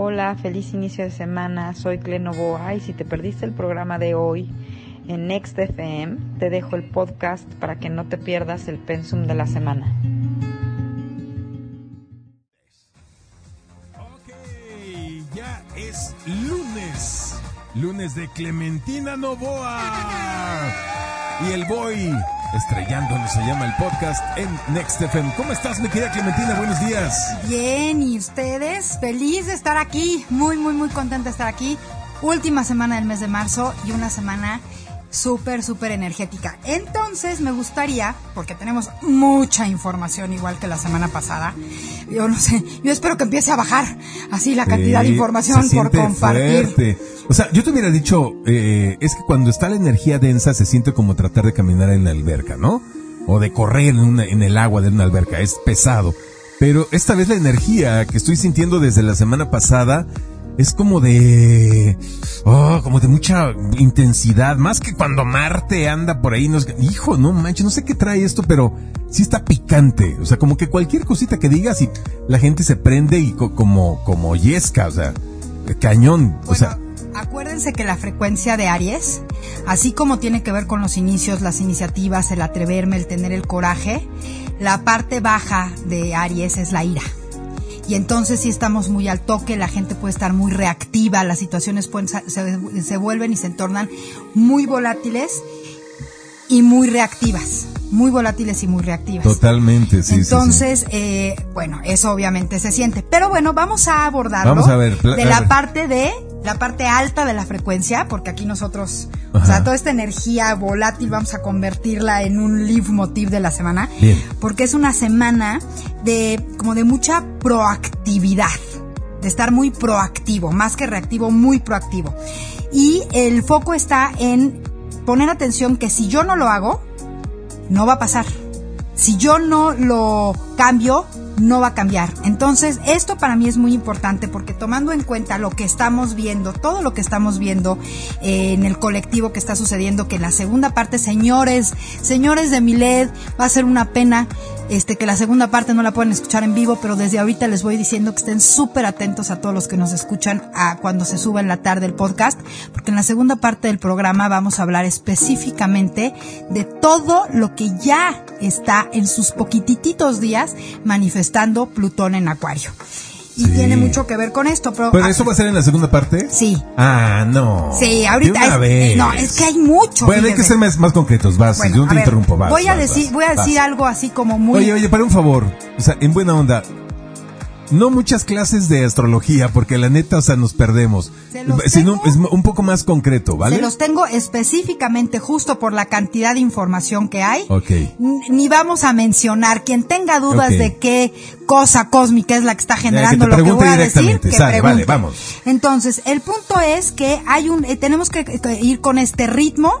Hola, feliz inicio de semana. Soy Clenovoa y si te perdiste el programa de hoy en Next FM, te dejo el podcast para que no te pierdas el pensum de la semana. Ok, ya es lunes. Lunes de Clementina Novoa. Y el boy estrellándonos se llama el podcast en Next FM. ¿Cómo estás, mi querida Clementina? Buenos días. Bien, ¿y ustedes? Feliz de estar aquí, muy, muy, muy contenta de estar aquí. Última semana del mes de marzo y una semana súper, súper energética. Entonces me gustaría, porque tenemos mucha información igual que la semana pasada, yo no sé, yo espero que empiece a bajar así la cantidad de información por compartir. fuerte. O sea, yo te hubiera dicho, eh, es que cuando está la energía densa se siente como tratar de caminar en la alberca, ¿no? O de correr en, una- en el agua de una alberca, es pesado. Pero esta vez la energía que estoy sintiendo desde la semana pasada es como de, oh, como de mucha intensidad, más que cuando Marte anda por ahí, nos, hijo, no manches, no sé qué trae esto, pero sí está picante, o sea, como que cualquier cosita que digas y la gente se prende y co- como, como yesca, o sea, cañón, o sea, acuérdense que la frecuencia de Aries, así como tiene que ver con los inicios, las iniciativas, el atreverme, el tener el coraje, la parte baja de Aries es la ira. Y entonces si estamos muy al toque, la gente puede estar muy reactiva, las situaciones pueden, se, se vuelven y se tornan muy volátiles y muy reactivas. Muy volátiles y muy reactivas. totalmente, sí, sí, sí. Entonces, eh, bueno, eso obviamente se siente. Pero bueno, vamos a abordarlo Vamos a ver, pla- de la parte de la parte alta de la frecuencia, porque aquí nosotros, o sea, toda esta energía volátil vamos a convertirla en un leitmotiv de la semana, Bien. porque es una semana de como de mucha proactividad, de estar muy proactivo, más que reactivo, muy proactivo. Y el foco está en poner atención que si yo no lo hago, no va a pasar. Si yo no lo cambio, no va a cambiar. Entonces, esto para mí es muy importante porque tomando en cuenta lo que estamos viendo, todo lo que estamos viendo eh, en el colectivo que está sucediendo, que en la segunda parte, señores, señores de Miled, va a ser una pena este que la segunda parte no la pueden escuchar en vivo, pero desde ahorita les voy diciendo que estén súper atentos a todos los que nos escuchan a cuando se suba en la tarde el podcast, porque en la segunda parte del programa vamos a hablar específicamente de todo lo que ya está en sus poquitititos días manifestando Plutón en Acuario. Y Sí. tiene mucho que ver con esto, pero... ¿Pero eso va a ser en la segunda parte? Sí. Ah, no. Sí, ahorita De una es- vez. no, es que hay mucho, Bueno, hay que ser más, más concretos, vas, Bueno, yo no te ver, interrumpo, vas. voy a decir, vas, voy a decir algo así como muy... Oye, oye, para un favor, o sea, en buena onda, no muchas clases de astrología, porque la neta, o sea, nos perdemos. Se Sino, es un poco más concreto, ¿vale? Se los tengo específicamente justo por la cantidad de información que hay. Ok. Ni vamos a mencionar. Quien tenga dudas de qué cosa cósmica es la que está que generando te lo que voy a decir, que Sale, vale, vamos. Entonces, el punto es que hay un, eh, tenemos que, que ir con este ritmo,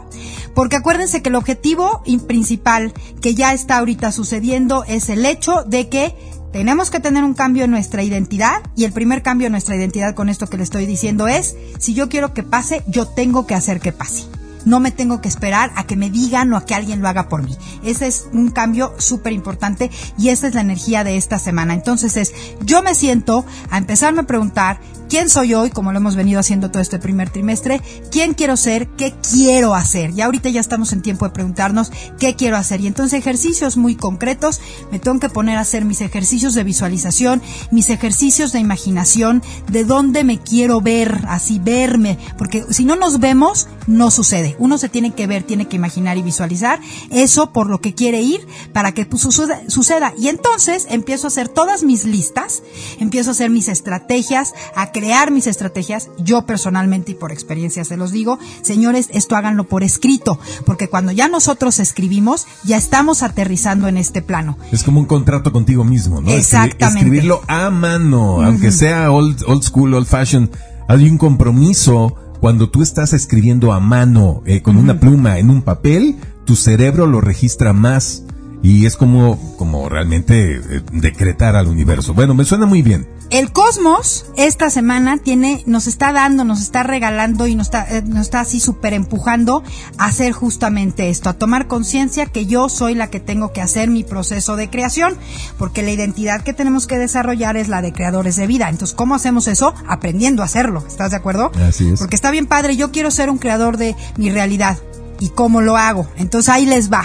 porque acuérdense que el objetivo in- principal que ya está ahorita sucediendo es el hecho de que tenemos que tener un cambio en nuestra identidad y el primer cambio en nuestra identidad con esto que le estoy diciendo es, si yo quiero que pase, yo tengo que hacer que pase. No me tengo que esperar a que me digan o a que alguien lo haga por mí. Ese es un cambio súper importante y esa es la energía de esta semana. Entonces es, yo me siento a empezarme a preguntar quién soy hoy, como lo hemos venido haciendo todo este primer trimestre, quién quiero ser, qué quiero hacer. Y ahorita ya estamos en tiempo de preguntarnos qué quiero hacer. Y entonces ejercicios muy concretos, me tengo que poner a hacer mis ejercicios de visualización, mis ejercicios de imaginación, de dónde me quiero ver, así verme, porque si no nos vemos, no sucede. Uno se tiene que ver, tiene que imaginar y visualizar eso por lo que quiere ir para que pues, suceda. Y entonces empiezo a hacer todas mis listas, empiezo a hacer mis estrategias, crear mis estrategias. Yo personalmente y por experiencia se los digo, señores, esto háganlo por escrito, porque cuando ya nosotros escribimos, ya estamos aterrizando en este plano. Es como un contrato contigo mismo, ¿no? Exactamente. Escribirlo a mano, aunque sea old, old school, old fashion, hay un compromiso cuando tú estás escribiendo a mano, eh, con una pluma en un papel, tu cerebro lo registra más y es como, como realmente eh, decretar al universo. Bueno, me suena muy bien. El cosmos esta semana tiene, nos está dando, nos está regalando y nos está, eh, nos está así súper empujando a hacer justamente esto, a tomar conciencia que yo soy la que tengo que hacer mi proceso de creación, porque la identidad que tenemos que desarrollar es la de creadores de vida. Entonces, ¿cómo hacemos eso? Aprendiendo a hacerlo. ¿Estás de acuerdo? Así es. Porque está bien padre, yo quiero ser un creador de mi realidad. ¿Y cómo lo hago? Entonces ahí les va.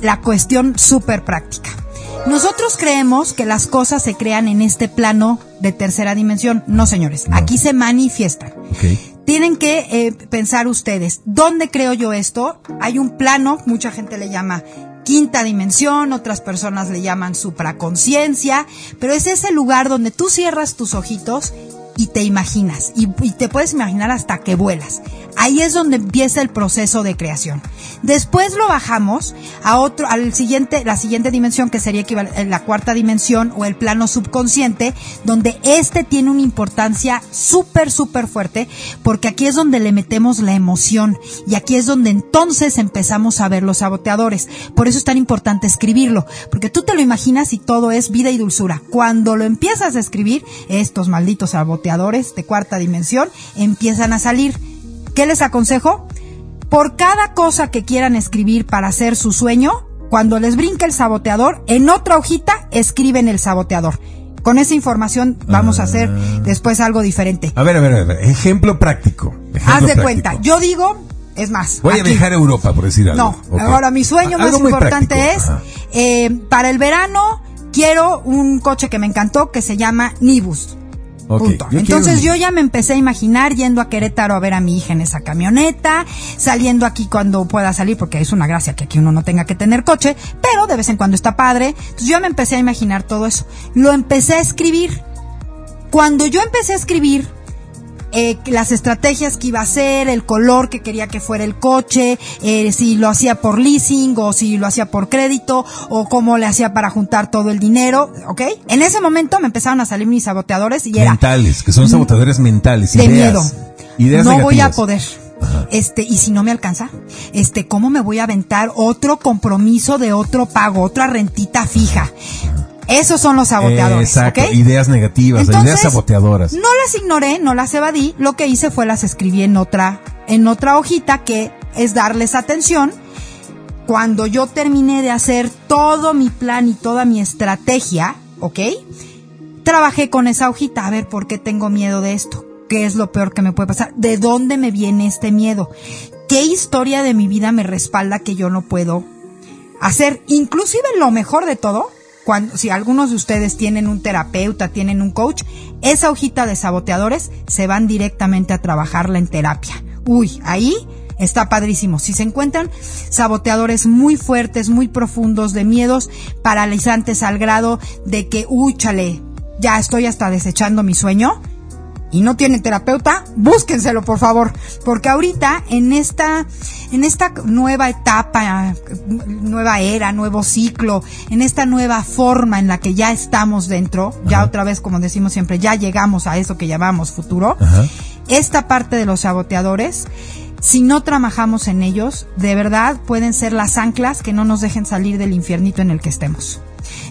La cuestión súper práctica. Nosotros creemos que las cosas se crean en este plano de tercera dimensión. No, señores, No. aquí se manifiestan. Tienen que eh, pensar ustedes, ¿dónde creo yo esto? Hay un plano, mucha gente le llama quinta dimensión, otras personas le llaman supraconciencia, pero es ese lugar donde tú cierras tus ojitos y te imaginas, y, te puedes imaginar hasta que vuelas. Ahí es donde empieza el proceso de creación. Después lo bajamos a otro, al siguiente, la siguiente dimensión que sería eh, la cuarta dimensión o el plano subconsciente, donde este tiene una importancia súper, súper fuerte, porque aquí es donde le metemos la emoción y aquí es donde entonces empezamos a ver los saboteadores. Por eso es tan importante escribirlo, porque tú te lo imaginas y todo es vida y dulzura. Cuando lo empiezas a escribir, estos malditos saboteadores de cuarta dimensión empiezan a salir. ¿Qué les aconsejo? Por cada cosa que quieran escribir para hacer su sueño, cuando les brinque el saboteador, en otra hojita escriben el saboteador. Con esa información vamos a hacer después algo diferente. A ver, a ver, a ver. Ejemplo práctico. Ejemplo Haz de práctico. cuenta, yo digo, es más. Voy a viajar a Europa, por decir algo. No, ahora mi sueño más importante es, eh, para el verano, quiero un coche que me encantó que se llama Nibus. Punto. Entonces yo ya me empecé a imaginar yendo a Querétaro a ver a mi hija en esa camioneta, saliendo aquí cuando pueda salir, porque es una gracia que aquí uno no tenga que tener coche, pero de vez en cuando está padre. Entonces yo me empecé a imaginar todo eso. Lo empecé a escribir. Cuando yo empecé a escribir, eh, las estrategias que iba a hacer, el color que quería que fuera el coche, eh, si lo hacía por leasing o si lo hacía por crédito o cómo le hacía para juntar todo el dinero, ¿ok? En ese momento me empezaron a salir mis saboteadores y era Mentales, que son saboteadores mentales. de ideas, miedo. Ideas no voy a poder. Este, y si no me alcanza, este, ¿cómo me voy a aventar otro compromiso de otro pago, otra rentita fija? Esos son los saboteadores. Exacto, ideas negativas, Entonces, ideas saboteadoras. No las ignoré, no las evadí. Lo que hice fue las escribí en otra, en otra hojita que es darles atención. Cuando yo terminé de hacer todo mi plan y toda mi estrategia, ¿ok? Trabajé con esa hojita a ver por qué tengo miedo de esto. ¿Qué es lo peor que me puede pasar? ¿De dónde me viene este miedo? ¿Qué historia de mi vida me respalda que yo no puedo hacer? Inclusive lo mejor de todo, cuando, si algunos de ustedes tienen un terapeuta, tienen un coach, esa hojita de saboteadores se van directamente a trabajarla en terapia. Uy, ahí está padrísimo. Si se encuentran saboteadores muy fuertes, muy profundos, de miedos paralizantes al grado de que, uy, chale, ya estoy hasta desechando mi sueño, y no tienen terapeuta, búsquenselo por favor, porque ahorita en esta en esta nueva etapa, nueva era, nuevo ciclo, en esta nueva forma en la que ya estamos dentro, ya otra vez como decimos siempre, ya llegamos a eso que llamamos futuro. Ajá. Esta parte de los saboteadores si no trabajamos en ellos, de verdad pueden ser las anclas que no nos dejen salir del infiernito en el que estemos.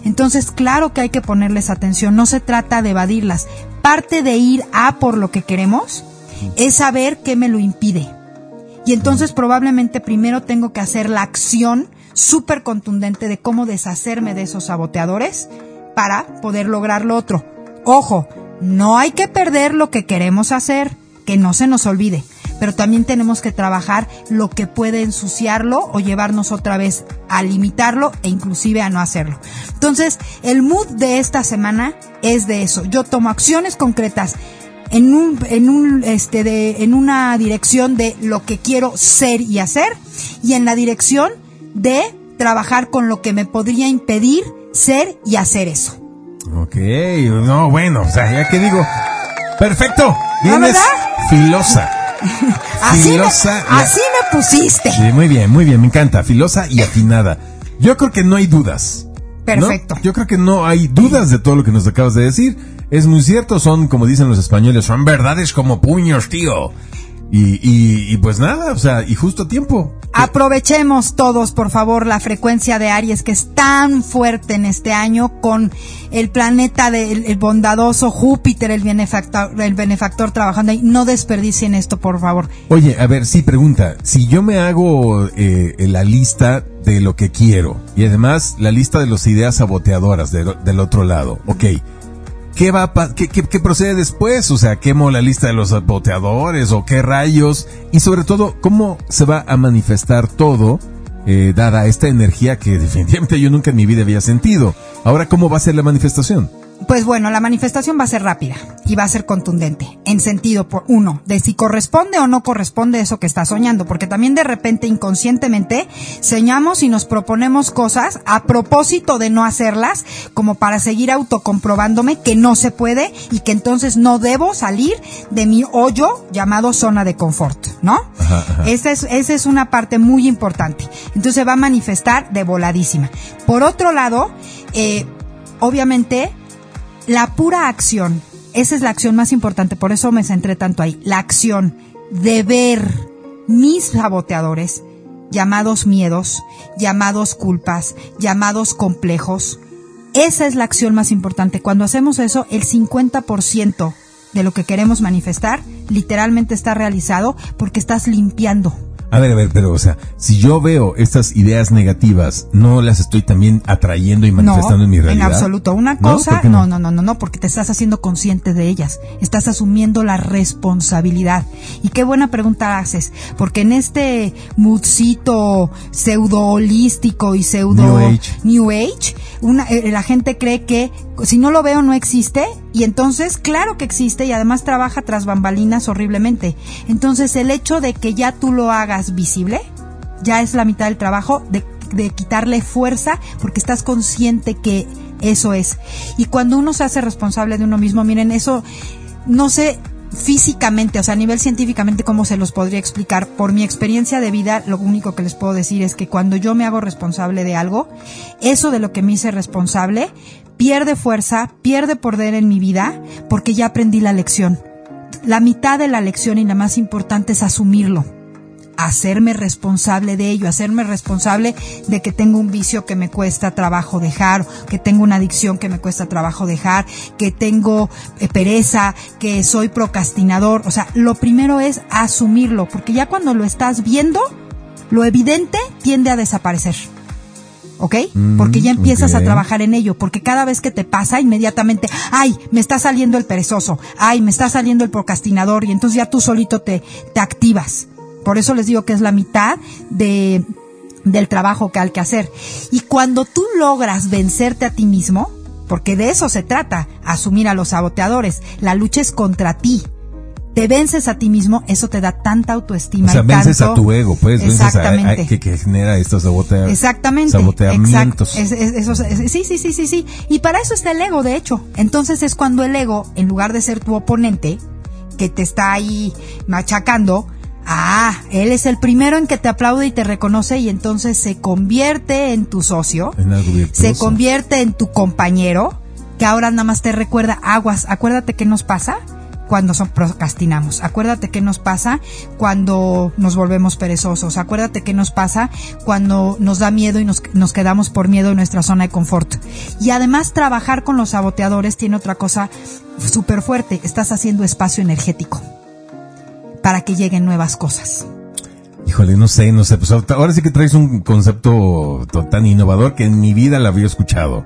Entonces, claro que hay que ponerles atención, no se trata de evadirlas. Parte de ir a por lo que queremos es saber qué me lo impide. Y entonces probablemente primero tengo que hacer la acción súper contundente de cómo deshacerme de esos saboteadores para poder lograr lo otro. Ojo, no hay que perder lo que queremos hacer, que no se nos olvide pero también tenemos que trabajar lo que puede ensuciarlo o llevarnos otra vez a limitarlo e inclusive a no hacerlo. Entonces, el mood de esta semana es de eso. Yo tomo acciones concretas en un, en un, este, de, en una dirección de lo que quiero ser y hacer y en la dirección de trabajar con lo que me podría impedir ser y hacer eso. Ok, no, bueno, o sea, ya que digo. Perfecto, vienes filosa. Así, me, Filosa así me pusiste. Sí, muy bien, muy bien, me encanta. Filosa y afinada. Yo creo que no hay dudas. ¿no? Perfecto. Yo creo que no hay dudas de todo lo que nos acabas de decir. Es muy cierto, son, como dicen los españoles, son verdades como puños, tío. Y, y, y pues nada, o sea, y justo a tiempo. Aprovechemos todos, por favor, la frecuencia de Aries que es tan fuerte en este año con el planeta del el bondadoso Júpiter, el benefactor, el benefactor trabajando ahí. No desperdicien esto, por favor. Oye, a ver, sí, pregunta. Si yo me hago eh, la lista de lo que quiero y además la lista de las ideas saboteadoras de- del otro lado, ok. ¿Qué va a qué, qué- qué procede después? O sea, ¿quemo la lista de los saboteadores o qué rayos? Y sobre todo, ¿cómo se va a manifestar todo eh, dada esta energía que definitivamente yo nunca en mi vida había sentido? Ahora, ¿cómo va a ser la manifestación? Pues bueno, la manifestación va a ser rápida y va a ser contundente, en sentido, por uno, de si corresponde o no corresponde eso que estás soñando, porque también de repente inconscientemente soñamos y nos proponemos cosas a propósito de no hacerlas, como para seguir autocomprobándome que no se puede y que entonces no debo salir de mi hoyo llamado zona de confort, ¿no? Ajá, ajá. Esa es, esa es una parte muy importante. Entonces se va a manifestar de voladísima. Por otro lado, eh, obviamente, la pura acción, esa es la acción más importante, por eso me centré tanto ahí, la acción de ver mis saboteadores, llamados miedos, llamados culpas, llamados complejos, esa es la acción más importante. Cuando hacemos eso, el 50% de lo que queremos manifestar literalmente está realizado porque estás limpiando. A ver, a ver, pero, o sea, si yo veo estas ideas negativas, ¿no las estoy también atrayendo y manifestando no, en mi realidad? En absoluto. Una ¿No? ¿Por cosa, no? no, no, no, no, porque te estás haciendo consciente de ellas. Estás asumiendo la responsabilidad. Y qué buena pregunta haces, porque en este moodcito pseudo holístico y pseudo New Age. New Age, una, eh, la gente cree que si no lo veo no existe y entonces claro que existe y además trabaja tras bambalinas horriblemente. Entonces el hecho de que ya tú lo hagas visible ya es la mitad del trabajo de, de quitarle fuerza porque estás consciente que eso es. Y cuando uno se hace responsable de uno mismo, miren, eso no sé físicamente, o sea, a nivel científicamente cómo se los podría explicar. Por mi experiencia de vida, lo único que les puedo decir es que cuando yo me hago responsable de algo, eso de lo que me hice responsable pierde fuerza, pierde poder en mi vida porque ya aprendí la lección. La mitad de la lección y la más importante es asumirlo hacerme responsable de ello, hacerme responsable de que tengo un vicio que me cuesta trabajo dejar, que tengo una adicción que me cuesta trabajo dejar, que tengo eh, pereza, que soy procrastinador. O sea, lo primero es asumirlo, porque ya cuando lo estás viendo, lo evidente tiende a desaparecer. ¿Ok? Mm, Porque ya empiezas a trabajar en ello, porque cada vez que te pasa, inmediatamente, ay, me está saliendo el perezoso, ay, me está saliendo el procrastinador, y entonces ya tú solito te, te activas. Por eso les digo que es la mitad de, del trabajo que hay que hacer. Y cuando tú logras vencerte a ti mismo, porque de eso se trata, asumir a los saboteadores, la lucha es contra ti. Te vences a ti mismo, eso te da tanta autoestima. O sea, vences tanto- a tu ego, pues, vences a, a- Exactamente. que, que genera estos sabotea- Exactamente. saboteamientos. exacto. Es- es- esos- es- sí, sí, sí, sí, sí. Y para eso está el ego, de hecho. Entonces es cuando el ego, en lugar de ser tu oponente, que te está ahí machacando, ah, él es el primero en que te aplaude y te reconoce y entonces se convierte en tu socio, En algo virtuoso. se convierte en tu compañero, que ahora nada más te recuerda aguas. Acuérdate qué nos pasa cuando son, procrastinamos. Acuérdate qué nos pasa cuando nos volvemos perezosos. Acuérdate qué nos pasa cuando nos da miedo y nos, nos quedamos por miedo en nuestra zona de confort. Y además trabajar con los saboteadores tiene otra cosa súper fuerte. Estás haciendo espacio energético para que lleguen nuevas cosas. Híjole, no sé, no sé. Pues ahora sí que traes un concepto to- tan innovador que en mi vida la había escuchado.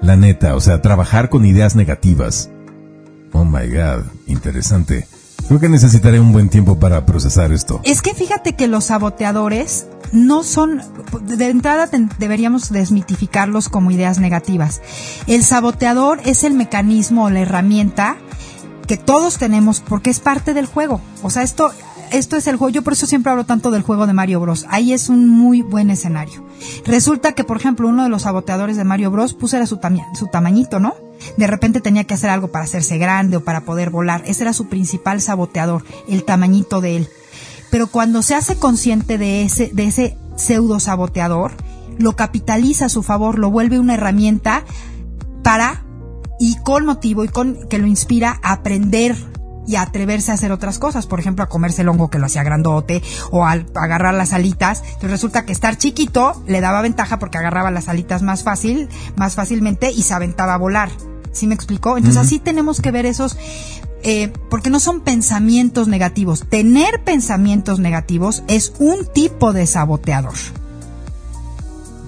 La neta, o sea, trabajar con ideas negativas. Oh my god, interesante. Creo que necesitaré un buen tiempo para procesar esto. Es que fíjate que los saboteadores no son, de entrada deberíamos desmitificarlos como ideas negativas. El saboteador es el mecanismo o la herramienta que todos tenemos porque es parte del juego. O sea, esto, esto es el juego. Yo por eso siempre hablo tanto del juego de Mario Bros. Ahí es un muy buen escenario. Resulta que, por ejemplo, uno de los saboteadores de Mario Bros. puso era su, su tamañito, ¿no? De repente tenía que hacer algo para hacerse grande o para poder volar. Ese era su principal saboteador, el tamañito de él. Pero cuando se hace consciente de ese, de ese pseudo saboteador, lo capitaliza a su favor, lo vuelve una herramienta para y con motivo y con que lo inspira a aprender y atreverse a hacer otras cosas, por ejemplo, a comerse el hongo que lo hacía grandote o al agarrar las alitas. Entonces resulta que estar chiquito le daba ventaja porque agarraba las alitas más fácil, más fácilmente y se aventaba a volar. ¿Sí me explicó? Entonces así tenemos que ver esos eh, porque no son pensamientos negativos. Tener pensamientos negativos es un tipo de saboteador.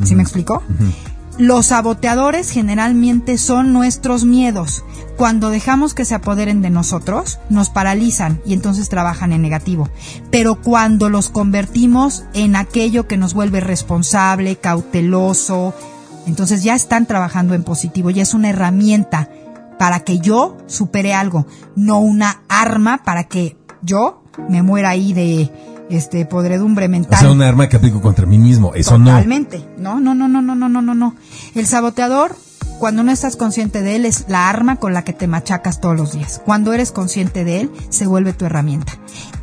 ¿Sí me explicó? Los saboteadores generalmente son nuestros miedos. Cuando dejamos que se apoderen de nosotros, nos paralizan y entonces trabajan en negativo. Pero cuando los convertimos en aquello que nos vuelve responsable, cauteloso, entonces ya están trabajando en positivo, ya es una herramienta para que yo supere algo, no una arma para que yo me muera ahí de este podredumbre mental. O sea, una arma que aplico contra mí mismo, eso Totalmente. no. No, no, no, no, no, no, no, no. El saboteador, cuando no estás consciente de él, es la arma con la que te machacas todos los días. Cuando eres consciente de él, se vuelve tu herramienta.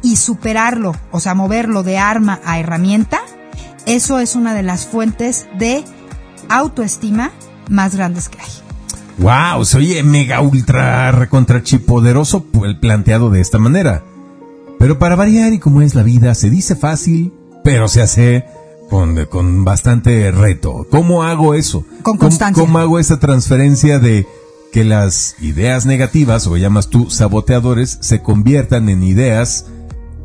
Y superarlo, o sea, moverlo de arma a herramienta, eso es una de las fuentes de autoestima más grandes que hay. Wow, soy mega ultra recontrachipoderoso el planteado de esta manera. Pero para variar y como es la vida, se dice fácil, pero se hace con, con bastante reto. ¿Cómo hago eso? Con constancia. ¿Cómo, hago esa transferencia de que las ideas negativas, o llamas tú saboteadores, se conviertan en ideas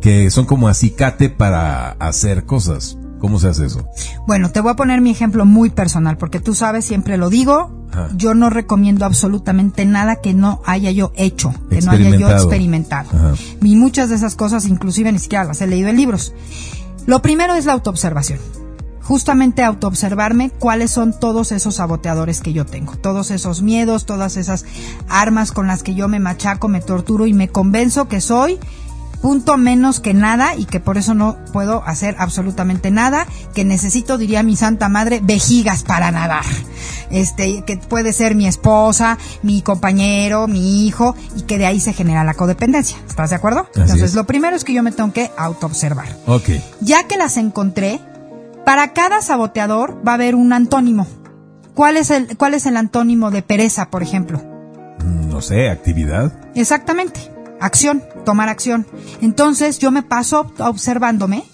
que son como acicate para hacer cosas? ¿Cómo se hace eso? Bueno, te voy a poner mi ejemplo muy personal, porque tú sabes, siempre lo digo, yo no recomiendo absolutamente nada que no haya yo hecho, que no haya yo experimentado. Y muchas de esas cosas inclusive ni siquiera las he leído en libros. Lo primero es la autoobservación. Justamente autoobservarme cuáles son todos esos saboteadores que yo tengo, todos esos miedos, todas esas armas con las que yo me machaco, me torturo y me convenzo que soy punto menos que nada y que por eso no puedo hacer absolutamente nada, que necesito, diría mi santa madre, vejigas para nadar. Este, que puede ser mi esposa, mi compañero, mi hijo, y que de ahí se genera la codependencia. ¿Estás de acuerdo? Entonces, lo primero es que yo me tengo que autoobservar. Ok. Ya que las encontré, para cada saboteador va a haber un antónimo. ¿Cuál es el, cuál es el antónimo de pereza, por ejemplo? Mm, no sé, actividad. Exactamente acción, tomar acción. Entonces yo me paso observándome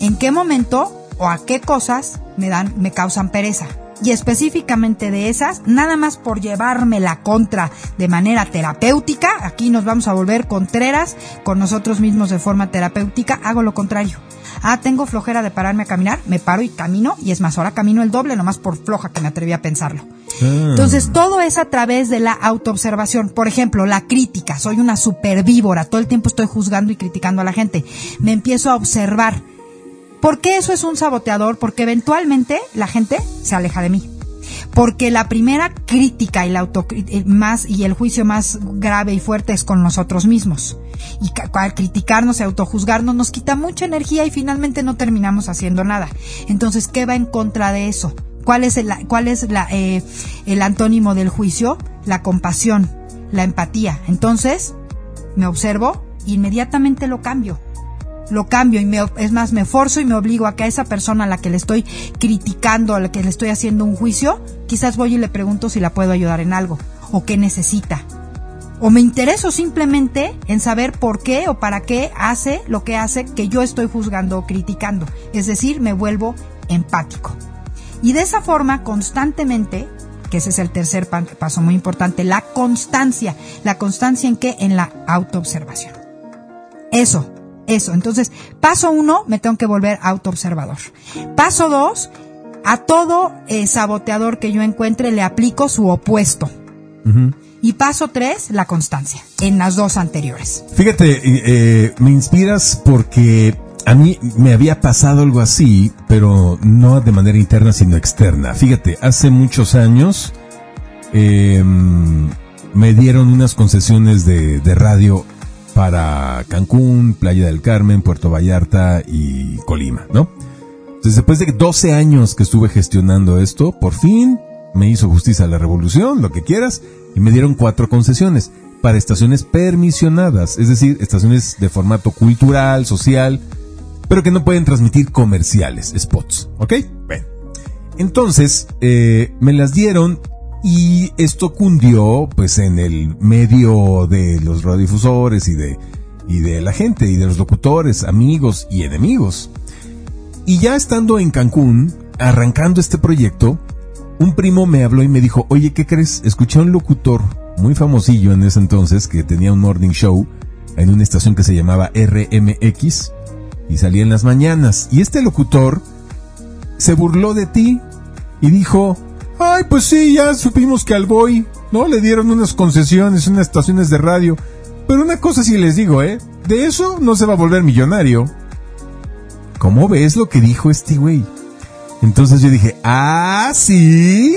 en qué momento o a qué cosas me dan, me causan pereza. Y específicamente de esas, nada más por llevarme la contra de manera terapéutica, aquí nos vamos a volver contreras con nosotros mismos de forma terapéutica, hago lo contrario. Ah, tengo flojera de pararme a caminar, me paro y camino, y es más, ahora camino el doble, nomás por floja que me atreví a pensarlo. Ah. Entonces, todo es a través de la autoobservación. Por ejemplo, la crítica. Soy una supervíbora, todo el tiempo estoy juzgando y criticando a la gente. Me empiezo a observar. ¿Por qué eso es un saboteador? Porque eventualmente la gente se aleja de mí porque la primera crítica y auto más y el juicio más grave y fuerte es con nosotros mismos. Y al criticarnos y autojuzgarnos nos quita mucha energía y finalmente no terminamos haciendo nada. Entonces, ¿qué va en contra de eso? ¿Cuál es el, la, eh, antónimo del juicio? La compasión, la empatía. Entonces, me observo e inmediatamente lo cambio lo cambio y me, es más, me forzo y me obligo a que a esa persona a la que le estoy criticando, a la que le estoy haciendo un juicio, quizás voy y le pregunto si la puedo ayudar en algo o qué necesita. O me intereso simplemente en saber por qué o para qué hace lo que hace que yo estoy juzgando o criticando. Es decir, me vuelvo empático. Y de esa forma, constantemente, que ese es el tercer paso muy importante, la constancia. ¿La constancia en qué? En la autoobservación. Eso, eso. Entonces, paso uno, me tengo que volver autoobservador. Paso dos, a todo eh, saboteador que yo encuentre le aplico su opuesto. Y paso tres, la constancia, en las dos anteriores. Fíjate, eh, me inspiras porque a mí me había pasado algo así, pero no de manera interna, sino externa. Fíjate, hace muchos años em, me dieron unas concesiones de, de radio para Cancún, Playa del Carmen, Puerto Vallarta y Colima, ¿no? Entonces, después de 12 años que estuve gestionando esto, por fin me hizo justicia la revolución, lo que quieras, y me dieron cuatro concesiones para estaciones permisionadas, es decir, estaciones de formato cultural, social, pero que no pueden transmitir comerciales, spots, ¿ok? Bueno. Entonces, eh, me las dieron Y esto cundió, pues, en el medio de los radiodifusores y de, y de la gente, y de los locutores, amigos y enemigos. Y ya estando en Cancún, arrancando este proyecto, un primo me habló y me dijo, oye, ¿qué crees? Escuché a un locutor muy famosillo en ese entonces que tenía un morning show en una estación que se llamaba RMX y salía en las mañanas. Y este locutor se burló de ti y dijo, ay, pues sí, ya supimos que al boy, ¿no? Le dieron unas concesiones, unas estaciones de radio. Pero una cosa sí les digo, ¿eh? De eso no se va a volver millonario. ¿Cómo ves lo que dijo este güey? Entonces yo dije, ah, sí,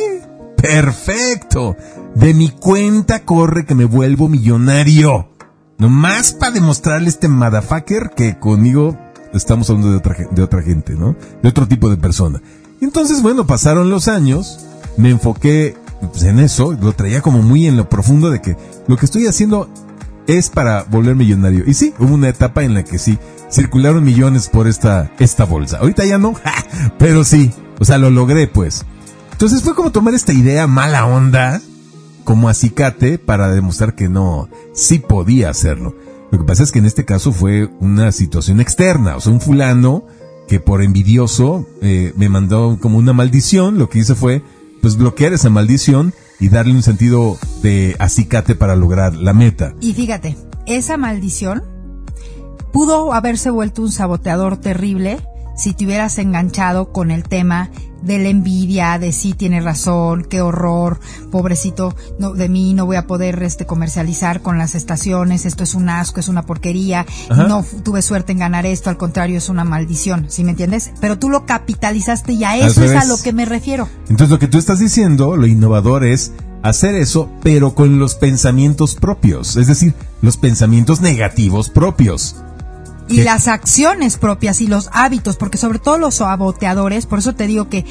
perfecto. De mi cuenta corre que me vuelvo millonario. Nomás para demostrarle a este motherfucker que conmigo estamos hablando de otra, de otra gente, ¿no? De otro tipo de persona. Entonces, bueno, pasaron los años, me enfoqué pues, en eso, lo traía como muy en lo profundo de que lo que estoy haciendo es para volver millonario. Y sí, hubo una etapa en la que sí, circularon millones por esta, esta bolsa. Ahorita ya no, pero sí, o sea, lo logré pues. Entonces fue como tomar esta idea mala onda, como acicate, para demostrar que no, sí podía hacerlo. Lo que pasa es que en este caso fue una situación externa, o sea, un fulano que por envidioso eh, me mandó como una maldición, lo que hice fue pues bloquear esa maldición y darle un sentido de acicate para lograr la meta. Y fíjate, esa maldición pudo haberse vuelto un saboteador terrible si te hubieras enganchado con el tema de la envidia, de sí tiene razón, qué horror, pobrecito no, de mí, no voy a poder este comercializar con las estaciones, esto es un asco, es una porquería, no tuve suerte en ganar esto, al contrario es una maldición, ¿sí me entiendes? Pero tú lo capitalizaste y a eso es a lo que me refiero. Entonces lo que tú estás diciendo, lo innovador es hacer eso, pero con los pensamientos propios, es decir, los pensamientos negativos propios y las acciones propias y los hábitos, porque sobre todo los saboteadores, por eso te digo que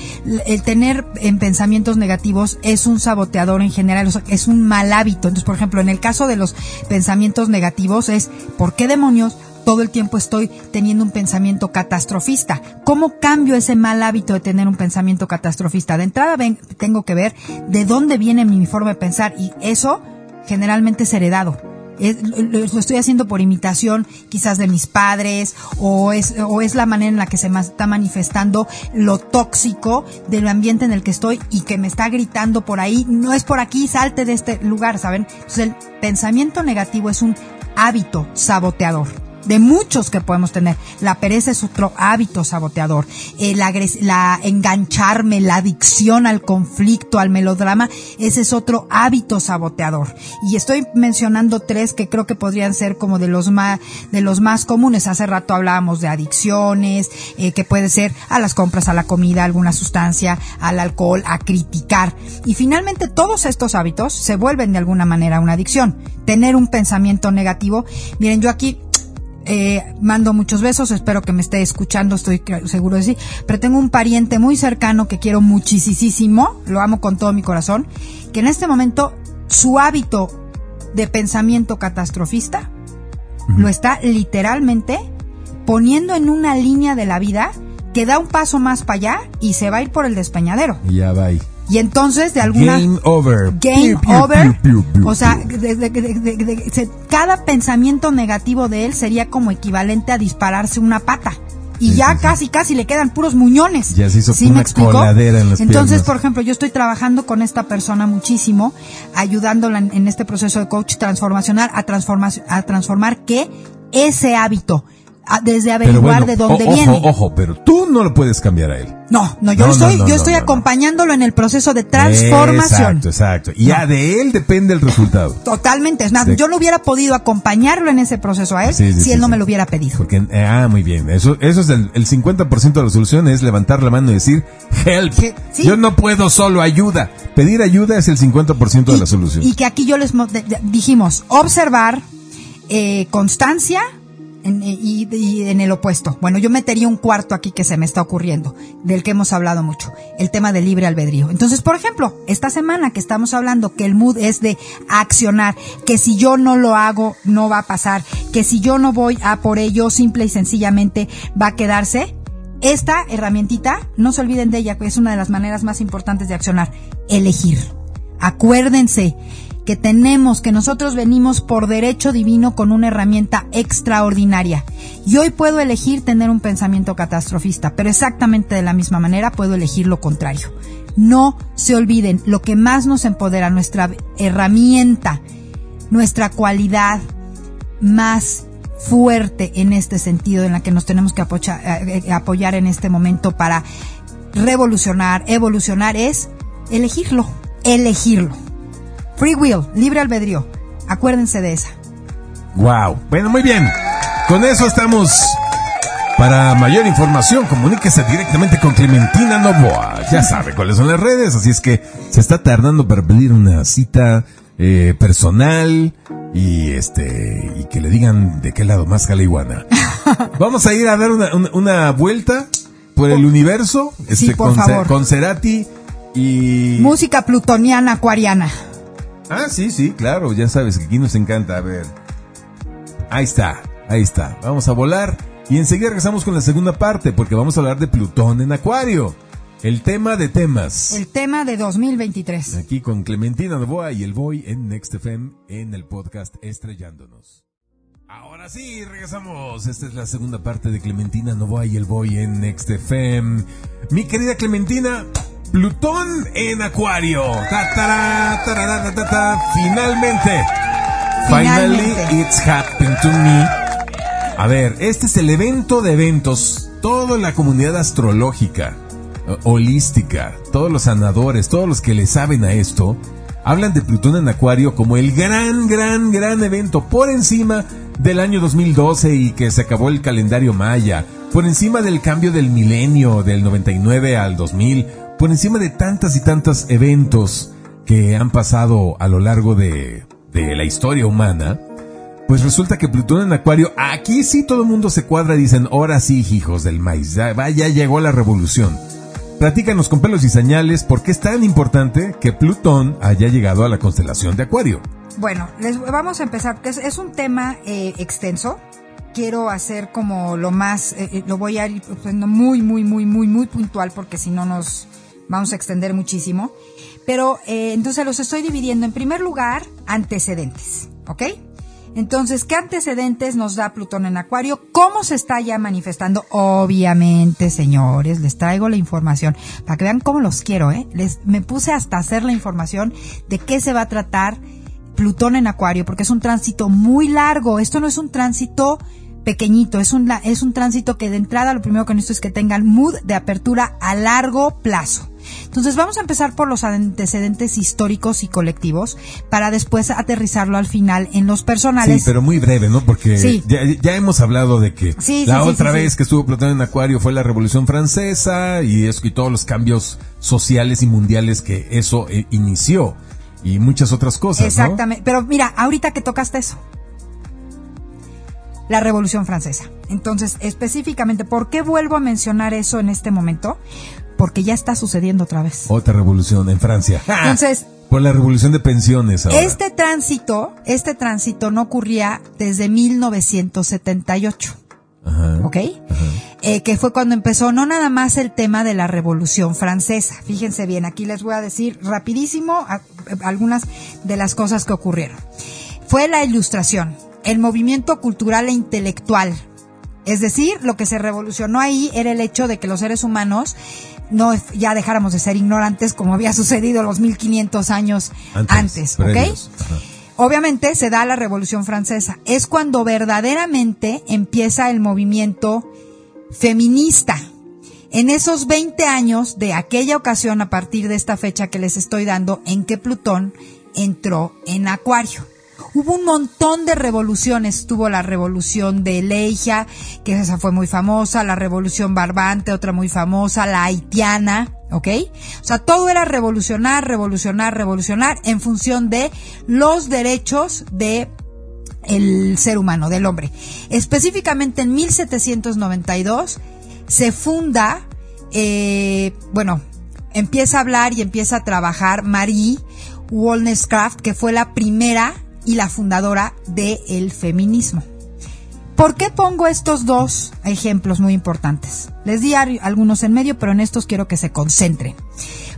el tener en pensamientos negativos es un saboteador en general, es un mal hábito. Entonces, por ejemplo, en el caso de los pensamientos negativos es, ¿por qué demonios todo el tiempo estoy teniendo un pensamiento catastrofista. ¿Cómo cambio ese mal hábito de tener un pensamiento catastrofista? De entrada ven, tengo que ver de dónde viene mi forma de pensar y eso generalmente es heredado lo, estoy haciendo por imitación quizás de mis padres o es, o es la manera en la que se está manifestando lo tóxico del ambiente en el que estoy y que me está gritando por ahí, no es por aquí, salte de este lugar, ¿saben? Entonces el pensamiento negativo es un hábito saboteador de muchos que podemos tener. La pereza es otro hábito saboteador. El la engancharme, la adicción al conflicto, al melodrama, ese es otro hábito saboteador. Y estoy mencionando tres que creo que podrían ser como de los más, de los más comunes. Hace rato hablábamos de adicciones, eh, que puede ser a las compras, a la comida, a alguna sustancia, al alcohol, a criticar. Y finalmente todos estos hábitos se vuelven de alguna manera una adicción. Tener un pensamiento negativo. Miren, yo aquí eh, mando muchos besos, espero que me esté escuchando, estoy seguro de sí, pero tengo un pariente muy cercano que quiero muchísimo, lo amo con todo mi corazón, que en este momento su hábito de pensamiento catastrofista lo está literalmente poniendo en una línea de la vida que da un paso más para allá y se va a ir por el despeñadero. Ya va ahí. Y entonces, de alguna... Game over. Game over. o sea, cada pensamiento negativo de él sería como equivalente a dispararse una pata. Y ya casi, casi le quedan puros muñones. Ya se hizo ¿Sí una coladera en las Entonces, por ejemplo, yo estoy trabajando con esta persona muchísimo, ayudándola en, en este proceso de coach transformacional a transformar, a transformar que ese hábito desde averiguar de dónde ojo, viene. Ojo, pero tú no lo puedes cambiar a él. No, no, yo estoy, yo estoy acompañándolo en el proceso de transformación. Exacto, exacto. Y ya de él depende el resultado. Totalmente. Más, yo no hubiera podido acompañarlo en ese proceso a él si él no me lo hubiera pedido. Porque, eh, ah, muy bien. Eso, eso es el, el 50% de la solución es levantar la mano y decir, help. Yo no puedo solo, ayuda. Pedir ayuda es el 50% de la solución. Y que aquí yo les dijimos, observar, eh, constancia, en, y, en el opuesto. Bueno, yo metería un cuarto aquí que se me está ocurriendo, del que hemos hablado mucho, el tema del libre albedrío. Entonces, por ejemplo, esta semana que estamos hablando que el mood es de accionar, que si yo no lo hago, no va a pasar, que si yo no voy a por ello, simple y sencillamente va a quedarse. Esta herramientita, no se olviden de ella, que es una de las maneras más importantes de accionar, elegir Acuérdense que tenemos, que nosotros venimos por derecho divino con una herramienta extraordinaria. Y hoy puedo elegir tener un pensamiento catastrofista, pero exactamente de la misma manera puedo elegir lo contrario. No se olviden, lo que más nos empodera, nuestra herramienta, nuestra cualidad más fuerte en este sentido, en la que nos tenemos que apoyar, eh, eh, apoyar en este momento para revolucionar, evolucionar, es elegirlo, elegirlo. Free will, libre albedrío. Acuérdense de esa. Wow. Bueno, muy bien. Con eso estamos. Para mayor información, comuníquese directamente con Clementina Novoa. Ya sabe cuáles son las redes, así es que se está tardando para pedir una cita eh, personal y este y que le digan de qué lado más iguana. Vamos a ir a dar una, una, una vuelta por el universo este, Sí, por con, favor. con Cerati y... Música plutoniana acuariana. Ah, sí, sí, claro, ya sabes que aquí nos encanta. A ver. Ahí está, ahí está. Vamos a volar y enseguida regresamos con la segunda parte porque vamos a hablar de Plutón en Acuario. El tema de temas. El tema de 2023. Aquí con Clementina Novoa y el Boy en Next FM en el podcast Estrellándonos. Ahora sí, regresamos. Esta es la segunda parte de Clementina Novoa y el Boy en Next FM. Mi querida Clementina, Plutón en Acuario. Ta, ta, ta, ta. Finalmente. Finally, Finalmente. it's happened to me. A ver, este es el evento de eventos. Toda la comunidad astrológica, eh, holística, todos los sanadores, todos los que le saben a esto, hablan de Plutón en Acuario como el gran, gran, gran evento por encima del año 2012 y que se acabó el calendario maya, por encima del cambio del milenio del 99 al 2000, por encima de tantas y tantos eventos que han pasado a lo largo de, la historia humana. Pues resulta que Plutón en Acuario, aquí sí todo el mundo se cuadra y dicen, ahora sí, hijos del maíz, ya, ya llegó la revolución. Platícanos con pelos y señales por qué es tan importante que Plutón haya llegado a la constelación de Acuario. Bueno, les vamos a empezar, es, es un tema eh, extenso. Quiero hacer como lo más, eh, eh, lo voy a ir muy, muy, muy, muy, muy puntual, porque si no nos vamos a extender muchísimo. Pero eh, entonces los estoy dividiendo en primer lugar antecedentes, ¿ok? Entonces, ¿qué antecedentes nos da Plutón en Acuario? ¿Cómo se está ya manifestando? Obviamente, señores, les traigo la información para que vean cómo los quiero, ¿eh? Les, me puse hasta hacer la información de qué se va a tratar Plutón en Acuario, porque es un tránsito muy largo. Esto no es un tránsito pequeñito, es un, es un tránsito que de entrada lo primero que necesito es que tengan mood de apertura a largo plazo. Entonces vamos a empezar por los antecedentes históricos y colectivos para después aterrizarlo al final en los personales. Sí, pero muy breve, ¿no? Porque Sí. ya, ya hemos hablado de que Sí, la sí, otra vez que estuvo Plutón en Acuario fue la Revolución Francesa y, eso, y todos los cambios sociales y mundiales que eso eh, inició y muchas otras cosas, ¿no? Exactamente. Pero mira, ahorita que tocaste eso. La Revolución Francesa. Entonces, específicamente, ¿por qué vuelvo a mencionar eso en este momento? Porque ya está sucediendo otra vez. Otra revolución en Francia. Entonces, Por la revolución de pensiones ahora. este tránsito, este tránsito no ocurría desde 1978. Ajá. ¿ok? Eh, que fue cuando empezó no nada más el tema de la Revolución Francesa. Fíjense bien, aquí les voy a decir rapidísimo a- algunas de las cosas que ocurrieron. Fue la ilustración, el movimiento cultural e intelectual. Es decir, lo que se revolucionó ahí era el hecho de que los seres humanos no ya dejáramos de ser ignorantes como había sucedido los 1500 años antes, ¿ok? Obviamente se da la Revolución Francesa. Es cuando verdaderamente empieza el movimiento feminista. En esos 20 años de aquella ocasión, a partir de esta fecha que les estoy dando, en que Plutón entró en Acuario. Hubo un montón de revoluciones. Tuvo la revolución de Leija, que esa fue muy famosa, la revolución Barbante, otra muy famosa, la haitiana, ¿ok? O sea, todo era revolucionar, revolucionar, revolucionar en función de los derechos de el ser humano, del hombre. Específicamente en 1792 se funda, eh, bueno, empieza a hablar y empieza a trabajar Marie Wollstonecraft, que fue la primera y la fundadora del feminismo. ¿Por qué pongo estos dos ejemplos muy importantes? Les di algunos en medio, pero en estos quiero que se concentren.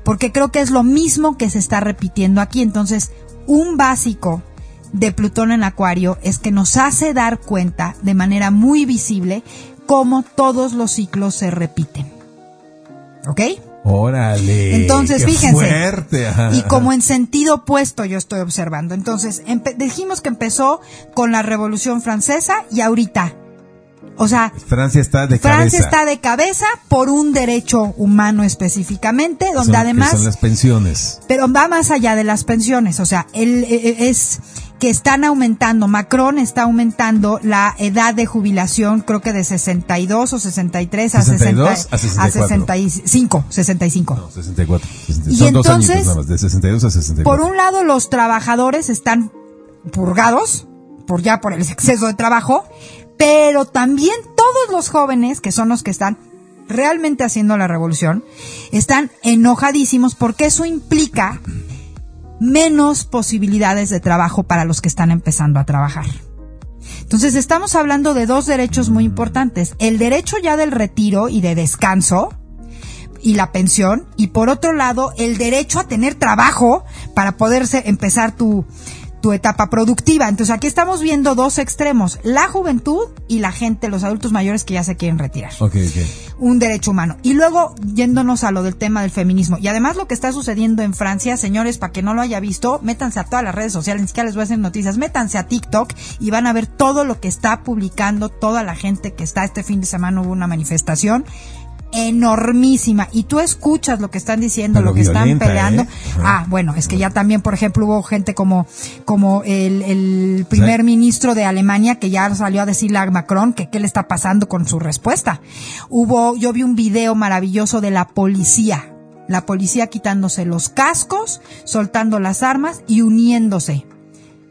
porque creo que es lo mismo que se está repitiendo aquí. Entonces, un básico de Plutón en Acuario es que nos hace dar cuenta de manera muy visible cómo todos los ciclos se repiten. ¿Ok? Órale. Entonces, qué fíjense. fuerte, y como en sentido opuesto yo estoy observando. Entonces, dijimos que empezó con la Revolución Francesa y ahorita. O sea, Francia está de Francia cabeza. está de cabeza por un derecho humano específicamente, donde Son- que además son las pensiones. pero va más allá de las pensiones, o sea, él eh, eh, es que están aumentando, Macron está aumentando la edad de jubilación, creo que de 62 o 63 a 62 60 a 64. 65, 65. No, 64. 60. Y Son dos entonces, añitos nada más, de 62 a 64. Por un lado, los trabajadores están purgados, por ya por el exceso de trabajo, pero también todos los jóvenes, que son los que están realmente haciendo la revolución, están enojadísimos porque eso implica menos posibilidades de trabajo para los que están empezando a trabajar. Entonces estamos hablando de dos derechos muy importantes. El derecho ya del retiro y de descanso, y la pensión y por otro lado el derecho a tener trabajo para poderse empezar tu tu etapa productiva. Entonces aquí estamos viendo dos extremos, la juventud y la gente, los adultos mayores que ya se quieren retirar. Un derecho humano. Y luego yéndonos a lo del tema del feminismo. Y además lo que está sucediendo en Francia, señores, para que no lo haya visto, métanse a todas las redes sociales, ni siquiera les voy a hacer noticias, métanse a TikTok y van a ver todo lo que está publicando toda la gente que está este fin de semana hubo una manifestación enormísima y tú escuchas lo que están diciendo, lo que están peleando. ¿eh? Ajá. Ah, bueno, es que ya también, por ejemplo, hubo gente como, como el, el primer Sí. ministro de Alemania que ya salió a decirle a Macron que qué le está pasando con su respuesta. Hubo, yo vi un video maravilloso de la policía. La policía quitándose los cascos, soltando las armas y uniéndose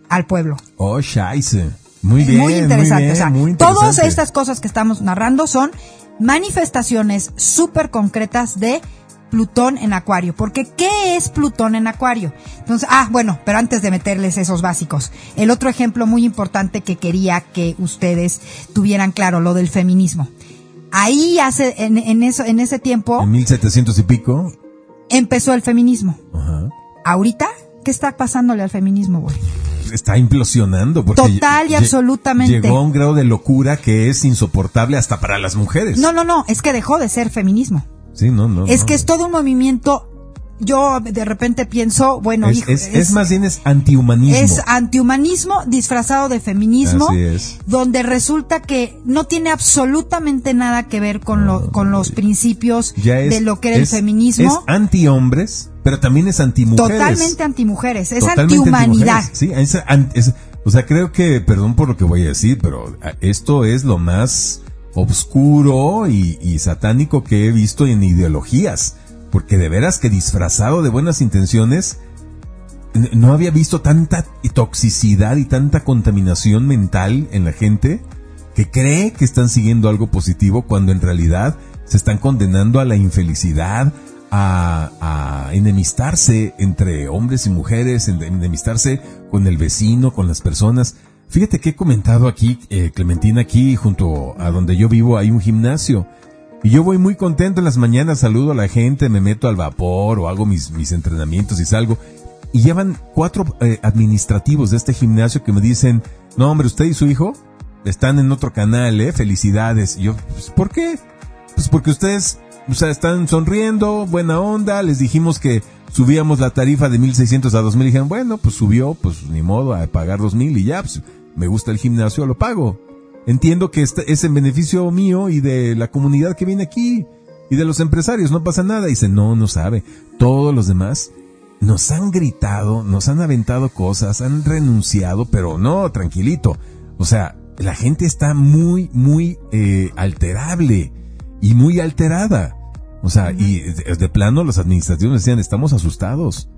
al pueblo. Oh, scheisse. Muy bien. muy interesante. bien, o sea, muy todas interesante. estas cosas que estamos narrando son manifestaciones súper concretas de Plutón en Acuario. Porque, ¿qué es Plutón en Acuario? Entonces, ah, bueno, pero antes de meterles esos básicos, el otro ejemplo muy importante que quería que ustedes tuvieran claro, lo del feminismo. Ahí hace, en, en eso, en ese tiempo, En 1700 y pico. empezó el feminismo. Ajá. Ahorita, ¿qué está pasándole al feminismo, güey? Está implosionando. Porque Total y absolutamente. Llegó a un grado de locura que es insoportable hasta para las mujeres. No, no, no, es que dejó de ser feminismo. Sí, no, no. Es no. que es todo un movimiento. Yo de repente pienso, bueno, Es, hijo, es, es más bien es antihumanismo. es antihumanismo disfrazado de feminismo, Así es. donde resulta que no tiene absolutamente nada que ver con, lo- con los principios Ya es- de lo que era es- el feminismo. Es antihombres, pero también es antimujeres. totalmente antimujeres, es Totalmente antihumanidad. antimujeres. Sí, es an- es- o sea, creo que, perdón por lo que voy a decir, pero ah, esto es lo más obscuro y, y satánico que he visto en ideologías. Porque de veras que disfrazado de buenas intenciones, no había visto tanta toxicidad y tanta contaminación mental en la gente que cree que están siguiendo algo positivo cuando en realidad se están condenando a la infelicidad, a, enemistarse entre hombres y mujeres, en- enemistarse con el vecino, con las personas. Fíjate que he comentado aquí, eh, Clementina, aquí junto a donde yo vivo hay un gimnasio. Y yo voy muy contento en las mañanas, saludo a la gente, me meto al vapor o hago mis, mis entrenamientos y salgo. Y llevan cuatro eh, administrativos de este gimnasio que me dicen, no hombre, usted y su hijo están en otro canal, eh, felicidades. Y yo, pues, ¿por qué? Pues porque ustedes, o sea, están sonriendo, buena onda, les dijimos que subíamos la tarifa de 1600 a 2000 y dijeron, bueno, pues subió, pues ni modo, a pagar 2000 y ya, pues me gusta el gimnasio, lo pago. Entiendo que este es en beneficio mío y de la comunidad que viene aquí y de los empresarios, no pasa nada. Y dice, no, no sabe. Todos los demás nos han gritado, nos han aventado cosas, han renunciado, pero no, tranquilito. O sea, la gente está muy, muy eh, alterable y muy alterada. O sea, y de, plano los administrativos decían, estamos asustados.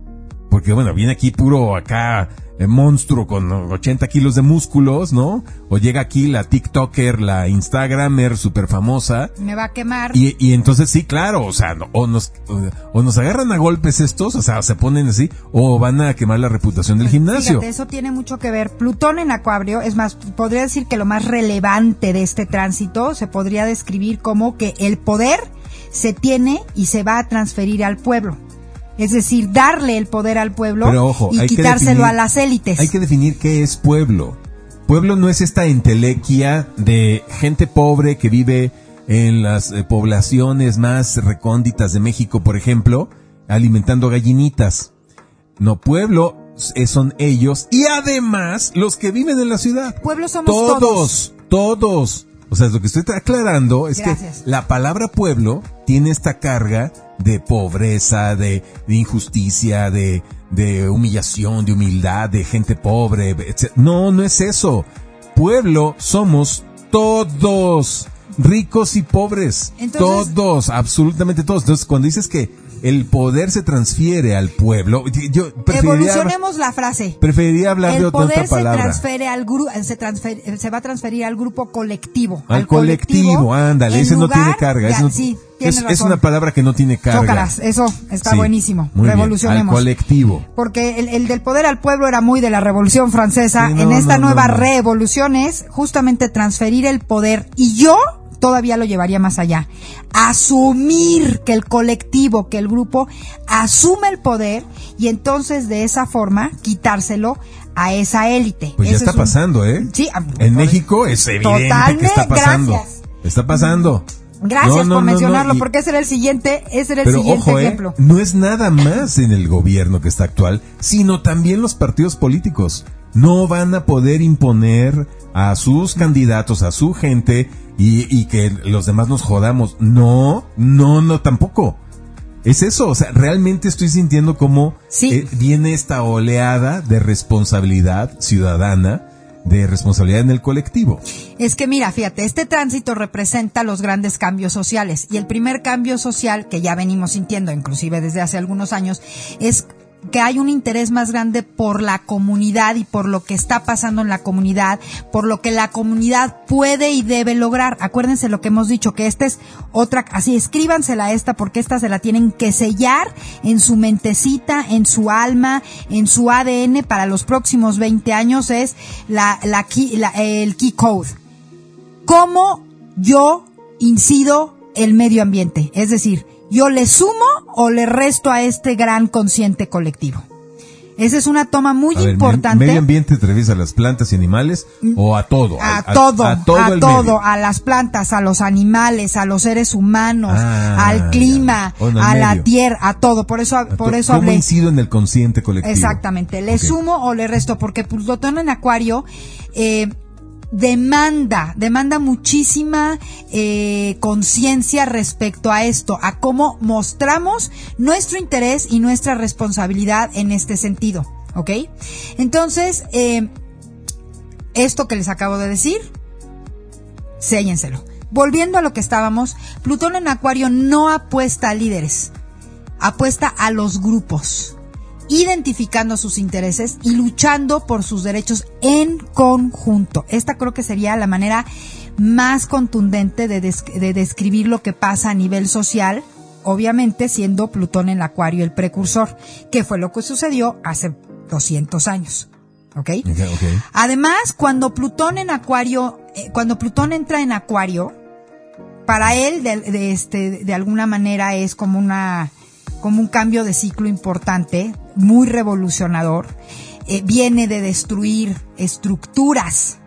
Porque bueno, viene aquí puro acá eh, monstruo con 80 kilos de músculos, ¿no? O llega aquí la TikToker, la Instagramer super famosa. Me va a quemar. Y, y entonces sí, claro, o sea, no- o nos, o, o nos agarran a golpes estos, o sea, se ponen así, o van a quemar la reputación del gimnasio. Fíjate, eso tiene mucho que ver. Plutón en Acuario, es más, podría decir que lo más relevante de este tránsito se podría describir como que el poder se tiene y se va a transferir al pueblo. Es decir, darle el poder al pueblo Pero ojo, y hay que quitárselo definir- a las élites. Hay que definir qué es pueblo. Pueblo no es esta entelequia de gente pobre que vive en las eh, poblaciones más recónditas de México, por ejemplo, alimentando gallinitas. No, pueblo son ellos y además los que viven en la ciudad. Pueblo somos todos. Todos, todos. O sea, lo que estoy aclarando es Gracias. que la palabra pueblo tiene esta carga de pobreza, de, de injusticia, de, de humillación, de humildad, de gente pobre. etc. No, no es eso. Pueblo somos todos, ricos y pobres. Entonces- todos, absolutamente todos. Entonces, cuando dices que el poder se transfiere al pueblo, yo Evolucionemos la frase. preferiría hablar de El otra, otra poder se palabra. transfiere al grupo, se, transfer- se va a transferir al grupo colectivo. Al colectivo, ándale, en ese no tiene carga. Ya, no- sí, es, una palabra que no tiene carga. Chócalas, eso está Sí, buenísimo. bien, Revolucionemos. Al colectivo. Porque el, el del poder al pueblo era muy de la Revolución Francesa. Sí, no, en esta no, nueva revolución es justamente transferir el poder. Y yo todavía lo llevaría más allá. Asumir que el colectivo, que el grupo asume el poder y entonces de esa forma quitárselo a esa élite. Pues ya está es un- pasando, ¿eh? Sí, ah, En México es evidente Totalmente, que está pasando. gracias. Está pasando. Gracias No, no, por mencionarlo, no, y- porque ese era el siguiente, ese era el Pero siguiente ojo, ¿eh? ejemplo. no es nada más en el gobierno que está actual, sino también los partidos políticos. No van a poder imponer a sus candidatos, a su gente y, y que los demás nos jodamos. No, no, no, tampoco. Es eso, o sea, realmente estoy sintiendo cómo Sí. eh, viene esta oleada de responsabilidad ciudadana, de responsabilidad en el colectivo. Es que mira, fíjate, este tránsito representa los grandes cambios sociales y el primer cambio social que ya venimos sintiendo, inclusive desde hace algunos años, es que hay un interés más grande por la comunidad y por lo que está pasando en la comunidad, por lo que la comunidad puede y debe lograr. Acuérdense lo que hemos dicho, que esta es otra, así escríbansela a esta porque esta se la tienen que sellar en su mentecita, en su alma, en su ADN para los próximos 20 años es la, la, el key code cómo yo incido el medio ambiente. Es decir, yo le sumo o le resto a este gran consciente colectivo. Esa es una toma muy A ver, importante. ¿Medio ambiente te refieres a las plantas y animales o a todo? a, todo, a todo, el todo, a las plantas, a los animales, a los seres humanos, Ah, al clima. Bueno, a la tierra, a todo. Por eso, A por eso ¿Cómo hablé. incido en el consciente colectivo? Exactamente. ¿Le sumo o le resto? Porque Plutón en Acuario eh, demanda, demanda muchísima eh, conciencia respecto a esto, a cómo mostramos nuestro interés y nuestra responsabilidad en este sentido. ¿Ok? Entonces, eh, esto que les acabo de decir, séllenselo. Volviendo a lo que estábamos, Plutón en Acuario no apuesta a líderes, apuesta a los grupos, identificando sus intereses y luchando por sus derechos en conjunto. Esta creo que sería la manera más contundente de, des- de describir lo que pasa a nivel social, obviamente siendo Plutón en Acuario el precursor, que fue lo que sucedió hace 200 años. ¿Ok? Además, cuando Plutón en Acuario, eh, cuando Plutón entra en Acuario, para él de, de este de alguna manera es como una como un cambio de ciclo importante, muy revolucionador. Eh, viene de destruir estructuras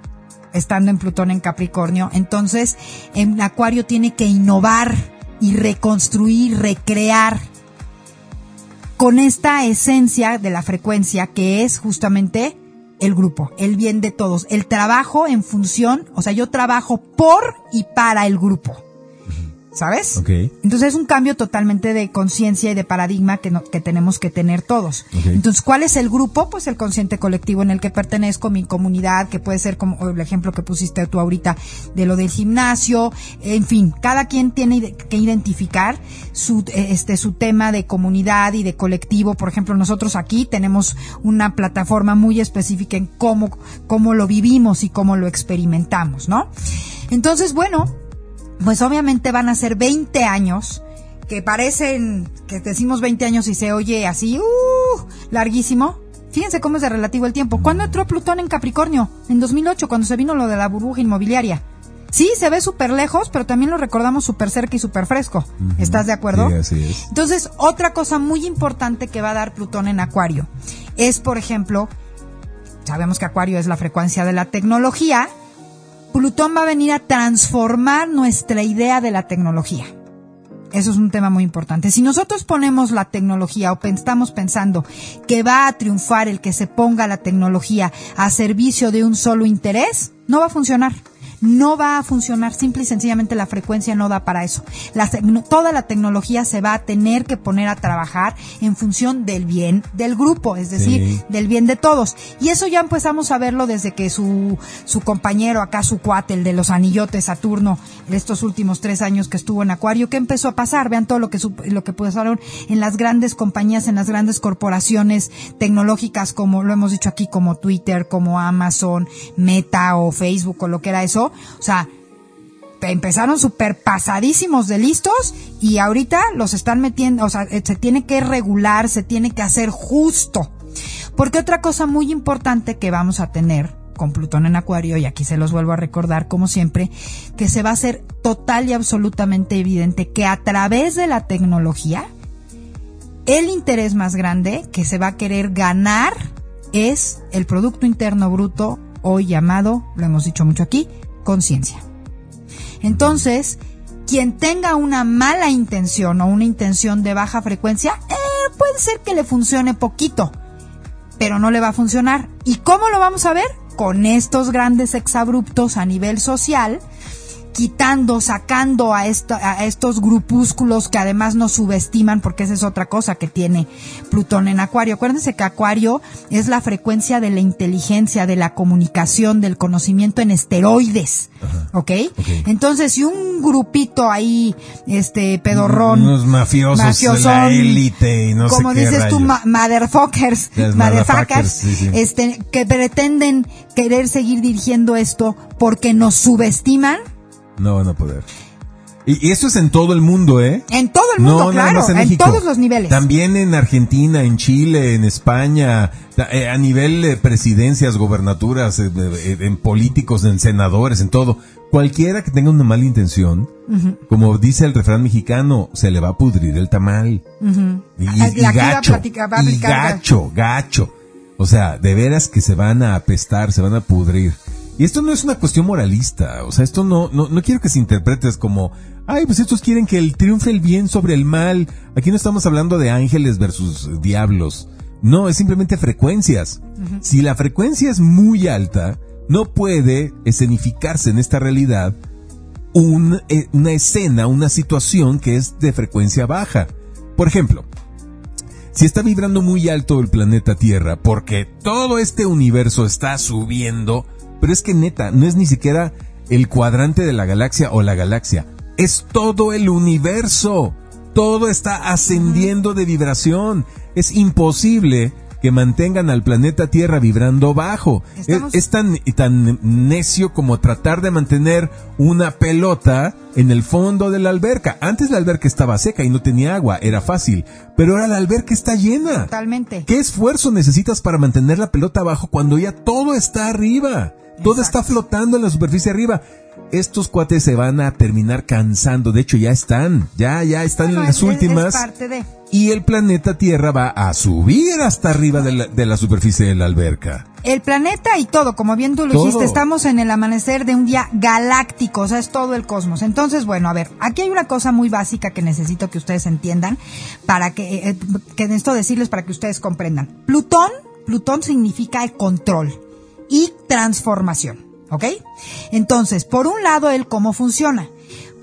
estando en Plutón en Capricornio. Entonces, en Acuario tiene que innovar y reconstruir, recrear con esta esencia de la frecuencia que es justamente el grupo, el bien de todos, el trabajo en función, o sea, yo trabajo por y para el grupo. ¿Sabes? Entonces es un cambio totalmente de conciencia y de paradigma que, no- que tenemos que tener todos. Entonces, ¿cuál es el grupo? Pues el consciente colectivo en el que pertenezco, mi comunidad, que puede ser como el ejemplo que pusiste tú ahorita de lo del gimnasio, en fin, cada quien tiene que identificar su, este, su tema de comunidad y de colectivo. Por ejemplo, nosotros aquí tenemos una plataforma muy específica en cómo, cómo lo vivimos y cómo lo experimentamos, ¿no? Entonces, bueno, pues obviamente van a ser 20 años que parecen que decimos 20 años y se oye así, uh, larguísimo. Fíjense cómo es de relativo el tiempo. ¿Cuándo entró Plutón en Capricornio? En 2008, cuando se vino lo de la burbuja inmobiliaria. Sí, se ve súper lejos, pero también lo recordamos súper cerca y súper fresco. ¿Estás de acuerdo? Sí, así es. Entonces, otra cosa muy importante que va a dar Plutón en Acuario es, por ejemplo, sabemos que Acuario es la frecuencia de la tecnología, Plutón va a venir a transformar nuestra idea de la tecnología. Eso es un tema muy importante. Si nosotros ponemos la tecnología o estamos pensando que va a triunfar el que se ponga la tecnología a servicio de un solo interés, no va a funcionar no va a funcionar. Simple y sencillamente la frecuencia no da para eso. toda la tecnología se va a tener que poner a trabajar en función del bien del grupo, es decir, del bien de todos. Y eso ya empezamos a verlo desde que su, su compañero acá, su cuate, el de los anillotes Saturno, en estos últimos tres años que estuvo en Acuario, ¿qué empezó a pasar? Vean todo lo que, lo que pasaron en las grandes compañías, en las grandes corporaciones tecnológicas, como lo hemos dicho aquí, como Twitter, como Amazon, Meta o Facebook o lo que era eso o sea, empezaron súper pasadísimos de listos y ahorita los están metiendo, o sea, eh, se tiene que regular, se tiene que hacer justo. Porque otra cosa muy importante que vamos a tener con Plutón en Acuario, y aquí se los vuelvo a recordar como siempre, que se va a hacer total y absolutamente evidente que a través de la tecnología, el interés más grande que se va a querer ganar es el Producto Interno Bruto, hoy llamado, lo hemos dicho mucho aquí, conciencia. Entonces, quien tenga una mala intención o una intención de baja frecuencia, eh, puede ser que le funcione poquito, pero no le va a funcionar. ¿Y cómo lo vamos a ver? Con estos grandes exabruptos a nivel social quitando, sacando a, a estos grupúsculos que además nos subestiman, porque esa es otra cosa que tiene Plutón en Acuario. Acuérdense que Acuario es la frecuencia de la inteligencia, de la comunicación, del conocimiento en esteroides. ¿ok? Entonces, si un grupito ahí, este, pedorrón. Unos mafiosos, la élite y no Como dices tú, motherfuckers, motherfuckers, este, que pretenden querer seguir dirigiendo esto porque nos subestiman no van a poder. Y, eso es en todo el mundo, ¿eh? En todo el mundo, claro, en, todos los niveles. También en Argentina, en Chile, en España, eh, a nivel de presidencias, gobernaturas, eh, en políticos, en senadores, en todo. Cualquiera que tenga una mala intención, como dice el refrán mexicano, se le va a pudrir el tamal. y, gacho, y gacho, gacho. O sea, de veras que se van a apestar, se van a pudrir. Y esto no es una cuestión moralista, o sea, esto no, no, no quiero que se interpretes como, ay, pues estos quieren que el triunfe el bien sobre el mal. Aquí no estamos hablando de ángeles versus diablos. No, es simplemente frecuencias. Si la frecuencia es muy alta, no puede escenificarse en esta realidad un, eh, una escena, una situación que es de frecuencia baja. Por ejemplo, si está vibrando muy alto el planeta Tierra porque todo este universo está subiendo, pero es que neta, no es ni siquiera el cuadrante de la galaxia o la galaxia, es todo el universo. Todo está ascendiendo de vibración. Es imposible que mantengan al planeta Tierra vibrando bajo. Es, tan, tan necio como tratar de mantener una pelota en el fondo de la alberca. Antes la alberca estaba seca y no tenía agua, era fácil, pero ahora la alberca está llena. Totalmente. ¿Qué esfuerzo necesitas para mantener la pelota abajo cuando ya todo está arriba? Todo está flotando en la superficie arriba. Estos cuates se van a terminar cansando. De hecho, ya están. Ya, ya están en las últimas. Y el planeta Tierra va a subir hasta arriba de la, superficie de la alberca. El planeta y todo, como bien tú lo dijiste, estamos en el amanecer de un día galáctico, o sea, es todo el cosmos. Entonces, bueno, a ver, aquí hay una cosa muy básica que necesito que ustedes entiendan, para que, eh, que necesito decirles para que ustedes comprendan. Plutón, Plutón significa el control y transformación. ¿Ok? Entonces, por un lado, el cómo funciona.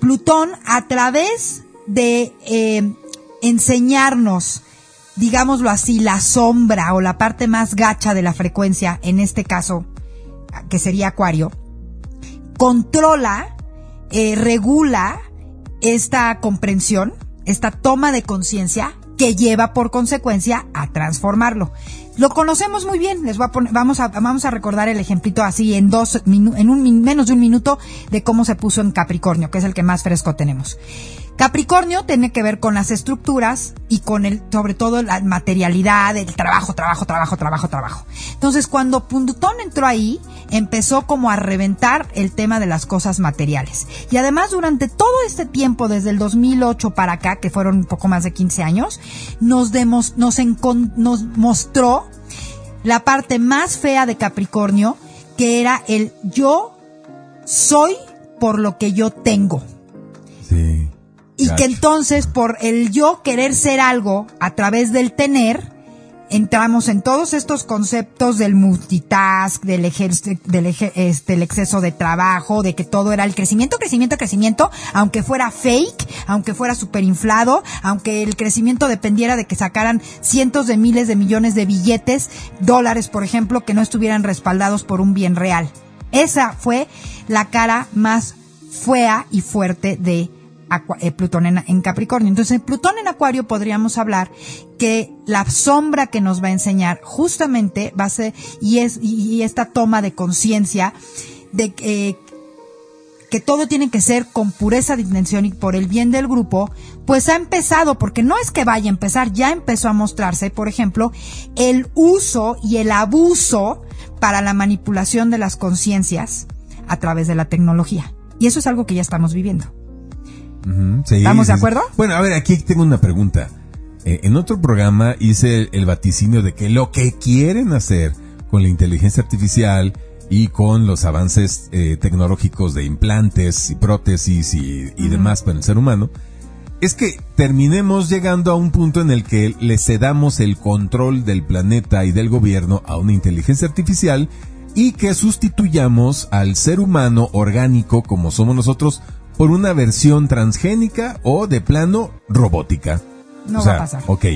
Plutón, a través de eh, enseñarnos, digámoslo así, la sombra o la parte más gacha de la frecuencia, en este caso, que sería Acuario, controla, eh, regula esta comprensión, esta toma de conciencia que lleva por consecuencia a transformarlo. Lo conocemos muy bien. Les voy a poner, vamos a, recordar el ejemplito así en dos, en un, menos de un minuto de cómo se puso en Capricornio, que es el que más fresco tenemos. Capricornio tiene que ver con las estructuras y con el, sobre todo la materialidad, el trabajo, trabajo, trabajo, trabajo, trabajo. Entonces, cuando Plutón entró ahí, empezó como a reventar el tema de las cosas materiales. Y además, durante todo este tiempo, desde el 2008 para acá, que fueron un poco más de 15 años, nos, demos, nos, nos mostró la parte más fea de Capricornio, que era el yo soy por lo que yo tengo. Sí. Y que entonces por el yo querer ser algo a través del tener, entramos en todos estos conceptos del multitask, del, del este, el exceso de trabajo, de que todo era el crecimiento, crecimiento, crecimiento, aunque fuera fake, aunque fuera superinflado, aunque el crecimiento dependiera de que sacaran cientos de miles de millones de billetes, dólares, por ejemplo, que no estuvieran respaldados por un bien real. Esa fue la cara más fea y fuerte de Plutón en, Capricornio. Entonces, Plutón en Acuario podríamos hablar que la sombra que nos va a enseñar justamente va a ser, y es, y, esta toma de conciencia de que, que todo tiene que ser con pureza de intención y por el bien del grupo, pues ha empezado, porque no es que vaya a empezar, ya empezó a mostrarse, por ejemplo, el uso y el abuso para la manipulación de las conciencias a través de la tecnología. Y eso es algo que ya estamos viviendo. ¿Estamos de acuerdo? Bueno, a ver, aquí tengo una pregunta. Eh, en otro programa hice el, vaticinio de que lo que quieren hacer con la inteligencia artificial y con los avances eh, tecnológicos de implantes y prótesis y, demás para el ser humano, es que terminemos llegando a un punto en el que le cedamos el control del planeta y del gobierno a una inteligencia artificial y que sustituyamos al ser humano orgánico como somos nosotros por una versión transgénica o de plano robótica. No va a pasar. Ok.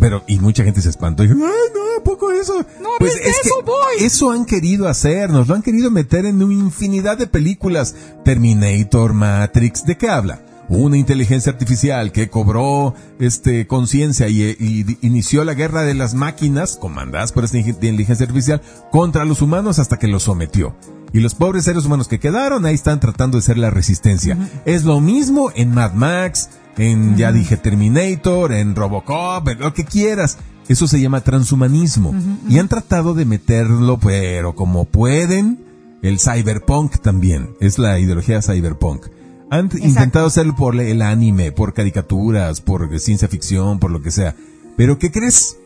Pero, y mucha gente se espantó y dijo, ay, no, poco eso? No, pues es eso que voy. eso han querido hacer, nos lo han querido meter en una infinidad de películas. Terminator, Matrix, ¿de qué habla? Una inteligencia artificial que cobró este conciencia y, y, inició la guerra de las máquinas, comandadas por esta inteligencia artificial, contra los humanos hasta que los sometió. Y los pobres seres humanos que quedaron ahí están tratando de ser la resistencia. Es lo mismo en Mad Max, en, ya dije, Terminator, en Robocop, en lo que quieras. Eso se llama transhumanismo. Y han tratado de meterlo, pero como pueden, el cyberpunk también. Es la ideología cyberpunk. Han intentado hacerlo por el anime, por caricaturas, por ciencia ficción, por lo que sea. Pero ¿qué crees?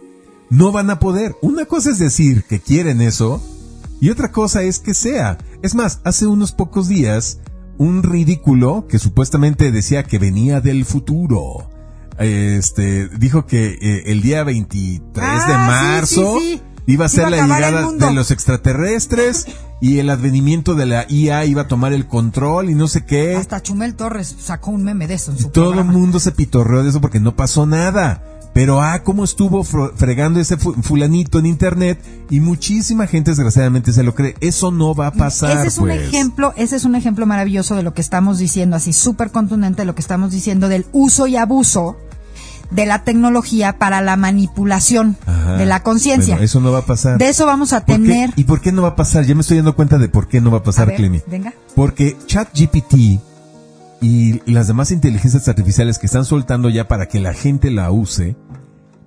No van a poder. Una cosa es decir que quieren eso y otra cosa es que sea. Es más, hace unos pocos días, un ridículo que supuestamente decía que venía del futuro. Este, dijo que eh, el día 23 de ah, marzo iba a ser la llegada de los extraterrestres y el advenimiento de la IA iba a tomar el control y no sé qué. Hasta Chumel Torres sacó un meme de eso en su Todo el mundo se pitorreó de eso porque no pasó nada. Pero ah, cómo estuvo fregando ese fulanito en internet y muchísima gente desgraciadamente se lo cree. Eso no va a pasar. Ese es un pues. ejemplo, ese es un ejemplo maravilloso de lo que estamos diciendo, así súper contundente de lo que estamos diciendo del uso y abuso de la tecnología para la manipulación de la conciencia. eso no va a pasar. De eso vamos a tener. ¿Y por qué no va a pasar? Ya me estoy dando cuenta de por qué no va a pasar, Clemi. Venga. Porque ChatGPT y las demás inteligencias artificiales que están soltando ya para que la gente la use,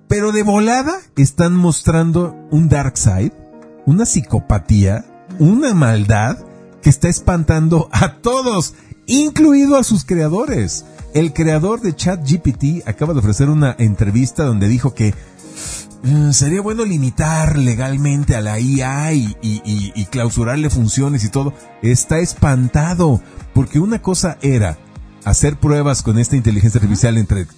pero de volada están mostrando un dark side, una psicopatía, una maldad que está espantando a todos, incluido a sus creadores. El creador de ChatGPT acaba de ofrecer una entrevista donde dijo que eh, sería bueno limitar legalmente a la IA y, clausurarle funciones y todo. Está espantado, porque una cosa era hacer pruebas con esta inteligencia artificial entre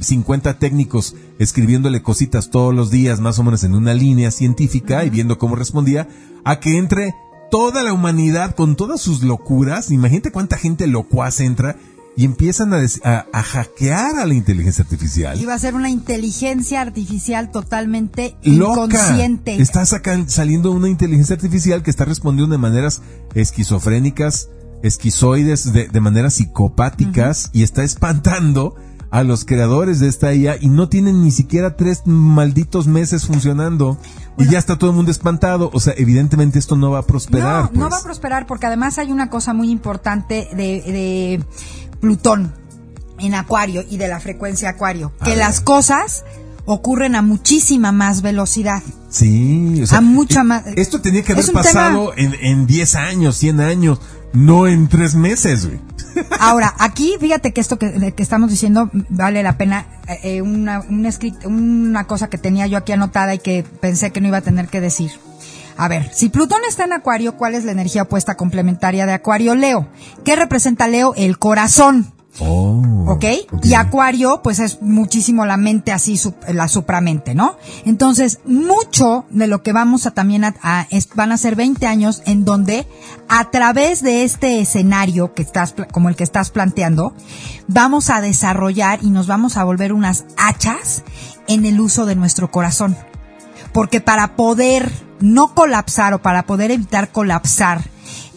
50 eh, técnicos escribiéndole cositas todos los días, más o menos en una línea científica y viendo cómo respondía, a que entre toda la humanidad con todas sus locuras, imagínate cuánta gente locuaz entra y empiezan a, hackear a la inteligencia artificial. Y va a ser una inteligencia artificial totalmente inconsciente. Está saliendo una inteligencia artificial que está respondiendo de maneras esquizofrénicas, esquizoides de, de maneras psicopáticas y está espantando a los creadores de esta IA y no tienen ni siquiera tres malditos meses funcionando y ya está todo el mundo espantado. O sea, evidentemente esto no va a prosperar. No, no va a pues. prosperar porque además hay una cosa muy importante de, de Plutón. en Acuario y de la frecuencia Acuario, A que ver. las cosas ocurren a muchísima más velocidad. Sí, o sea, A mucha eh, más- Esto tenía que haber pasado en, en 10 años, 100 años, no en 3 meses, güey. Ahora, aquí fíjate que esto que, que estamos diciendo vale la pena, eh, una, un escrit- una cosa que tenía yo aquí anotada y que pensé que no iba a tener que decir. A ver, si Plutón está en Acuario, ¿cuál es la energía opuesta complementaria de Acuario Leo? ¿Qué representa Leo? El corazón. Oh. ¿ok? Y Acuario, pues es muchísimo la mente así, la supramente, ¿no? Entonces, mucho de lo que vamos a también a, a- es- van a ser 20 años en donde a través de este escenario que estás, como el que estás planteando, vamos a desarrollar y nos vamos a volver unas hachas en el uso de nuestro corazón. Porque para poder no colapsar o para poder evitar colapsar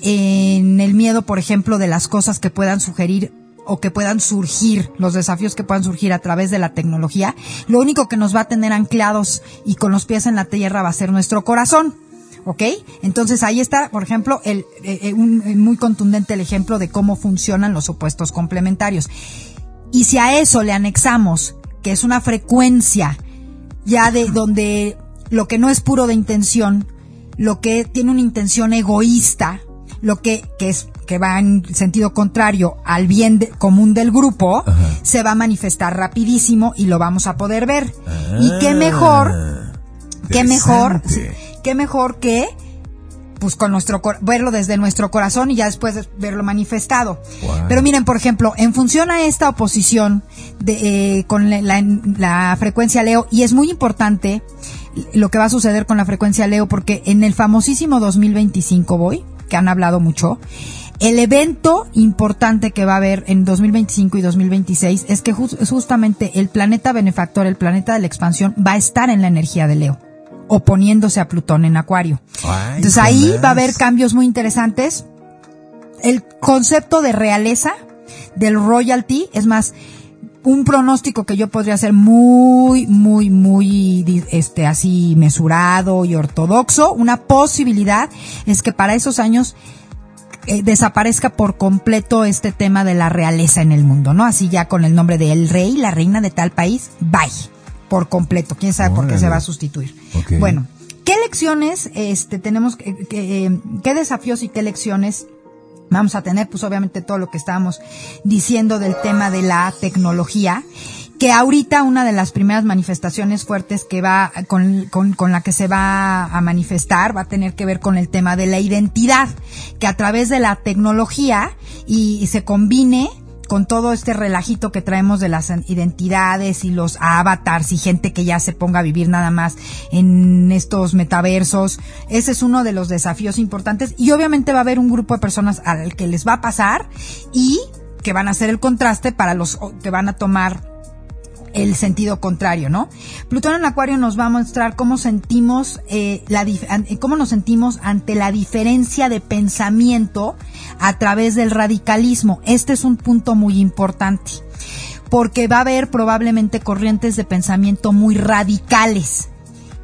en el miedo, por ejemplo, de las cosas que puedan sugerir o que puedan surgir, los desafíos que puedan surgir a través de la tecnología, lo único que nos va a tener anclados y con los pies en la tierra va a ser nuestro corazón. ¿Ok? Entonces ahí está, por ejemplo, el, eh, eh, un- eh, muy contundente el ejemplo de cómo funcionan los opuestos complementarios. Y si a eso le anexamos que es una frecuencia ya de donde lo que no es puro de intención, lo que tiene una intención egoísta, lo que, que es que va en sentido contrario al bien de- común del grupo, Ajá. se va a manifestar rapidísimo y lo vamos a poder ver. y qué mejor, Ah, qué mejor, interesante. sí, qué mejor que pues con nuestro verlo desde nuestro corazón y ya después de verlo manifestado. Wow. Pero miren, por ejemplo, en función a esta oposición de, eh, con la, la- la frecuencia Leo, y es muy importante lo que va a suceder con la frecuencia Leo, porque en el famosísimo 2025 voy, que han hablado mucho, el evento importante que va a haber en 2025 y 2026 es que justamente el planeta benefactor, el planeta de la expansión, va a estar en la energía de Leo, oponiéndose a Plutón en Acuario. Ay, Entonces ahí va a haber cambios muy interesantes. El concepto de realeza, del royalty, es más, un pronóstico que yo podría hacer muy, muy, muy, este, así mesurado y ortodoxo. Una posibilidad es que para esos años eh, desaparezca por completo este tema de la realeza en el mundo, ¿no? Así ya con el nombre de el rey, la reina de tal país, bye, por completo. ¿Quién sabe por qué se va a sustituir? Bueno, ¿qué lecciones este, tenemos, que, que, eh, qué desafíos y qué lecciones vamos a tener? Pues obviamente todo lo que estábamos diciendo del tema de la tecnología que ahorita una de las primeras manifestaciones fuertes que va con, con, con la que se va a manifestar va a tener que ver con el tema de la identidad, que a través de la tecnología y, y se combine con todo este relajito que traemos de las identidades y los avatars y gente que ya se ponga a vivir nada más en estos metaversos. Ese es uno de los desafíos importantes y obviamente va a haber un grupo de personas al que les va a pasar y que van a hacer el contraste para los que van a tomar el sentido contrario, ¿no? Plutón en Acuario nos va a mostrar cómo sentimos eh, la eh, cómo nos sentimos ante la diferencia de pensamiento a través del radicalismo. Este es un punto muy importante porque va a haber probablemente corrientes de pensamiento muy radicales.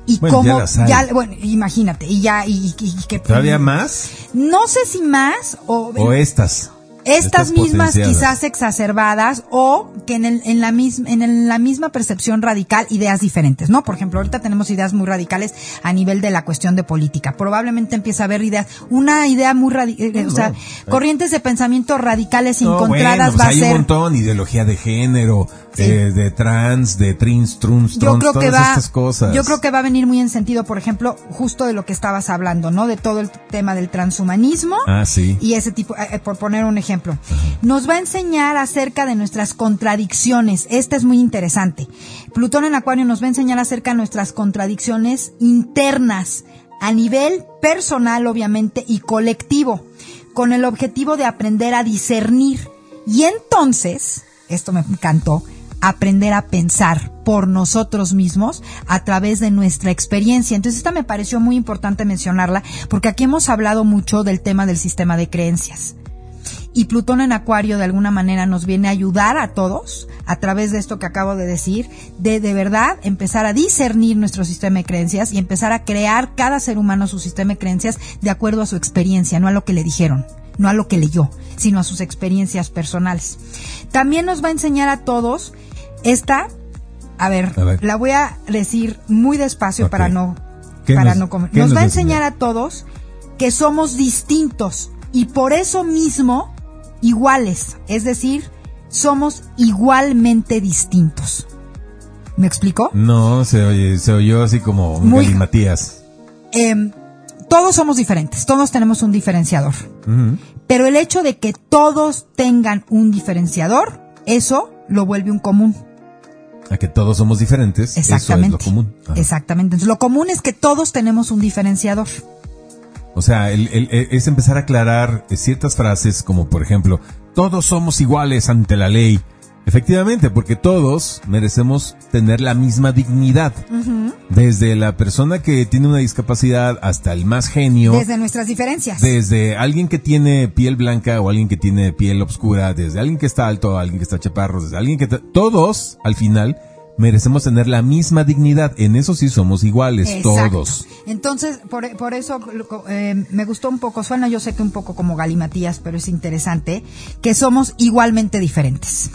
Y Bueno, cómo ya bueno, imagínate, y ya y, y- y que ¿Todavía más? no sé si más o ¿O estas? Estas mismas quizás exacerbadas o que en, el- en la misma en el- la misma percepción radical ideas diferentes, ¿no? Por ejemplo, ahorita tenemos ideas muy radicales a nivel de la cuestión de política. Probablemente empieza a haber ideas, una idea muy radical, o sea, corrientes de pensamiento radicales No, encontradas bueno, pues va a hay ser un montón, ideología de género, Sí. eh, de trans, de trins, truns, yo trons, creo que todas va estas cosas. yo creo que va a venir muy en sentido, por ejemplo, justo de lo que estabas hablando, ¿no? De todo el tema del transhumanismo. Ah, sí. y ese tipo, eh, eh, por poner un ejemplo, nos va a enseñar acerca de nuestras contradicciones. Este es muy interesante. Plutón en Acuario nos va a enseñar acerca de nuestras contradicciones internas a nivel personal, obviamente, y colectivo, con el objetivo de aprender a discernir. Y entonces, esto me encantó, aprender a pensar por nosotros mismos a través de nuestra experiencia. Entonces, esta me pareció muy importante mencionarla porque aquí hemos hablado mucho del tema del sistema de creencias. Y Plutón en Acuario de alguna manera nos viene a ayudar a todos a través de esto que acabo de decir, de de verdad empezar a discernir nuestro sistema de creencias y empezar a crear cada ser humano su sistema de creencias de acuerdo a su experiencia, no a lo que le dijeron, no a lo que leyó, sino a sus experiencias personales. También nos va a enseñar a todos esta, a ver, A ver. la voy a decir muy despacio para no, ¿Qué para nos- no comer. Nos nos va a enseñar a todos que somos distintos y por eso mismo iguales, es decir, somos igualmente distintos. ¿Me explico? No, se oye, se oyó así como Muy- Matías. Em, todos somos diferentes, todos tenemos un diferenciador. Pero el hecho de que todos tengan un diferenciador, eso lo vuelve un común. A que todos somos diferentes, Exactamente. eso es lo común. Ajá. Exactamente. Entonces, lo común es que todos tenemos un diferenciador. O sea, el- el- el- es empezar a aclarar ciertas frases como, por ejemplo, todos somos iguales ante la ley. Efectivamente, porque todos merecemos tener la misma dignidad. Desde la persona que tiene una discapacidad hasta el más genio. Desde nuestras diferencias. Desde alguien que tiene piel blanca o alguien que tiene piel oscura, desde alguien que está alto, alguien que está chaparro, desde alguien que... Todos, al final, merecemos tener la misma dignidad. En eso sí somos iguales, Exacto. todos. Entonces, por, por eso eh, me gustó un poco, suena yo sé que un poco como galimatías, pero es interesante, que somos igualmente diferentes.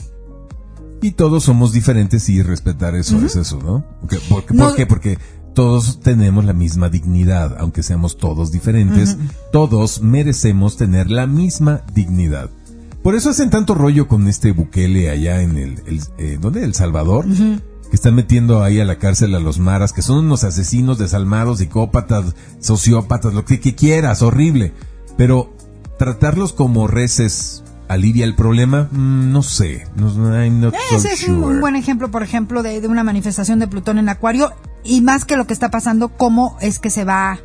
Y todos somos diferentes y respetar eso es eso, ¿no? Porque- ¿Por, qué? No- ¿Por qué? Porque todos tenemos la misma dignidad, aunque seamos todos diferentes, todos merecemos tener la misma dignidad. Por eso hacen tanto rollo con este Bukele allá en el, el eh, ¿dónde? El Salvador, que están metiendo ahí a la cárcel a los maras, que son unos asesinos desalmados, psicópatas, sociópatas, lo que, que quieras, horrible. Pero tratarlos como reces alivia el problema, Mm, no sé, no, I'm not so Ese es un, sure. un buen ejemplo, por ejemplo, de, de una manifestación de Plutón en Acuario y más que lo que está pasando, cómo es que se va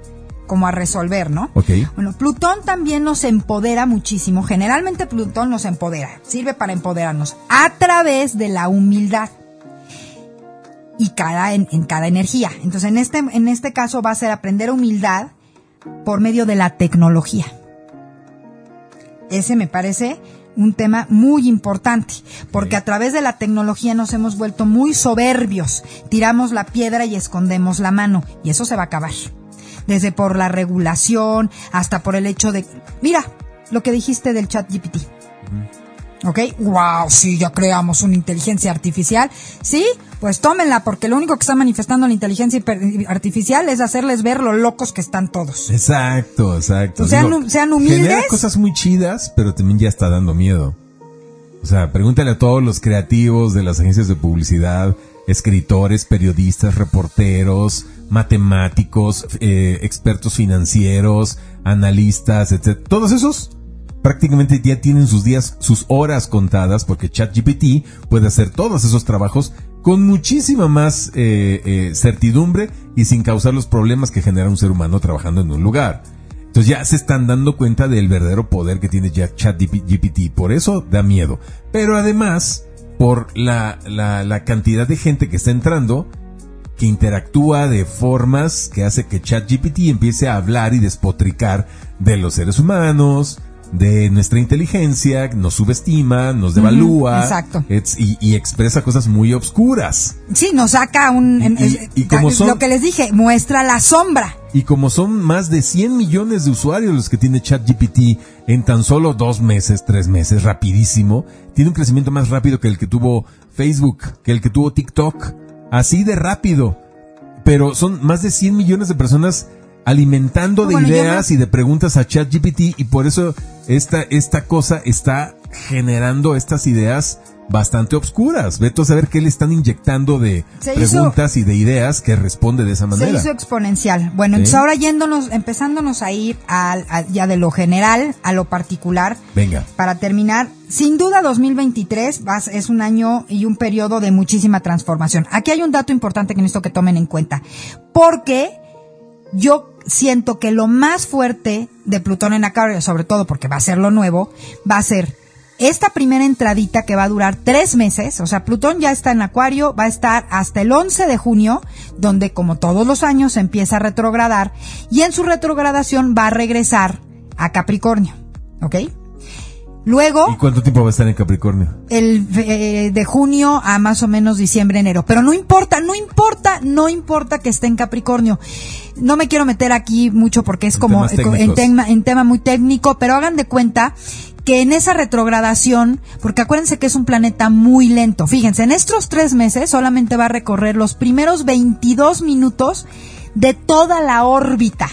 como a resolver, ¿no? Ok. Bueno, Plutón también nos empodera muchísimo. Generalmente Plutón nos empodera, sirve para empoderarnos a través de la humildad y cada en, en cada energía. Entonces, en este en este caso va a ser aprender humildad por medio de la tecnología. Ese me parece un tema muy importante, porque a través de la tecnología nos hemos vuelto muy soberbios, tiramos la piedra y escondemos la mano, y eso se va a acabar. Desde por la regulación hasta por el hecho de, mira, lo que dijiste del chat GPT. ¿Ok? ¡Wow! Sí, ya creamos una inteligencia artificial. Sí, pues tómenla, porque lo único que está manifestando la inteligencia artificial es hacerles ver lo locos que están todos. Exacto, exacto. Pues sean sean humildes. Genera cosas muy chidas, pero también ya está dando miedo. O sea, pregúntale a todos los creativos de las agencias de publicidad, escritores, periodistas, reporteros, matemáticos, eh, expertos financieros, analistas, etc. Todos esos prácticamente ya tienen sus días, sus horas contadas, porque ChatGPT puede hacer todos esos trabajos con muchísima más eh, eh, certidumbre y sin causar los problemas que genera un ser humano trabajando en un lugar. Entonces ya se están dando cuenta del verdadero poder que tiene ChatGPT, por eso da miedo. Pero además, por la, la, la cantidad de gente que está entrando, que interactúa de formas que hace que ChatGPT empiece a hablar y despotricar de los seres humanos, de nuestra inteligencia, nos subestima, nos devalúa, exacto. y, y expresa cosas muy obscuras. Sí, nos saca un... Y- como son- Lo que les dije, muestra la sombra. Y como son más de 100 millones de usuarios los que tiene ChatGPT en tan solo dos meses, tres meses, rapidísimo, tiene un crecimiento más rápido que el que tuvo Facebook, que el que tuvo TikTok. Así de rápido. Pero son más de 100 millones de personas alimentando de Bueno, ideas me- y de preguntas a ChatGPT y por eso esta, esta cosa está generando estas ideas bastante obscuras. Vete a saber qué le están inyectando de Se hizo- preguntas y de ideas que responde de esa Se manera. hizo exponencial. Bueno, Sí. entonces ahora yéndonos, empezándonos a ir al- a- ya de lo general a lo particular. Venga. Para terminar, sin duda 2023 vas- es un año y un periodo de muchísima transformación. Aquí hay un dato importante que necesito que tomen en cuenta. Porque yo siento que lo más fuerte de Plutón en Acuario, sobre todo porque va a ser lo nuevo, va a ser esta primera entradita que va a durar tres meses, o sea, Plutón ya está en Acuario, va a estar hasta el 11 de junio, donde como todos los años empieza a retrogradar, y en su retrogradación va a regresar a Capricornio, ¿ok? Luego, ¿Y cuánto tiempo va a estar en Capricornio? el eh, de junio a más o menos diciembre, enero. Pero no importa, no importa, no importa que esté en Capricornio. No me quiero meter aquí mucho porque es En como en tema, en tema muy técnico, pero hagan de cuenta que en esa retrogradación, porque acuérdense que es un planeta muy lento, fíjense, en estos tres meses solamente va a recorrer los primeros 22 minutos de toda la órbita.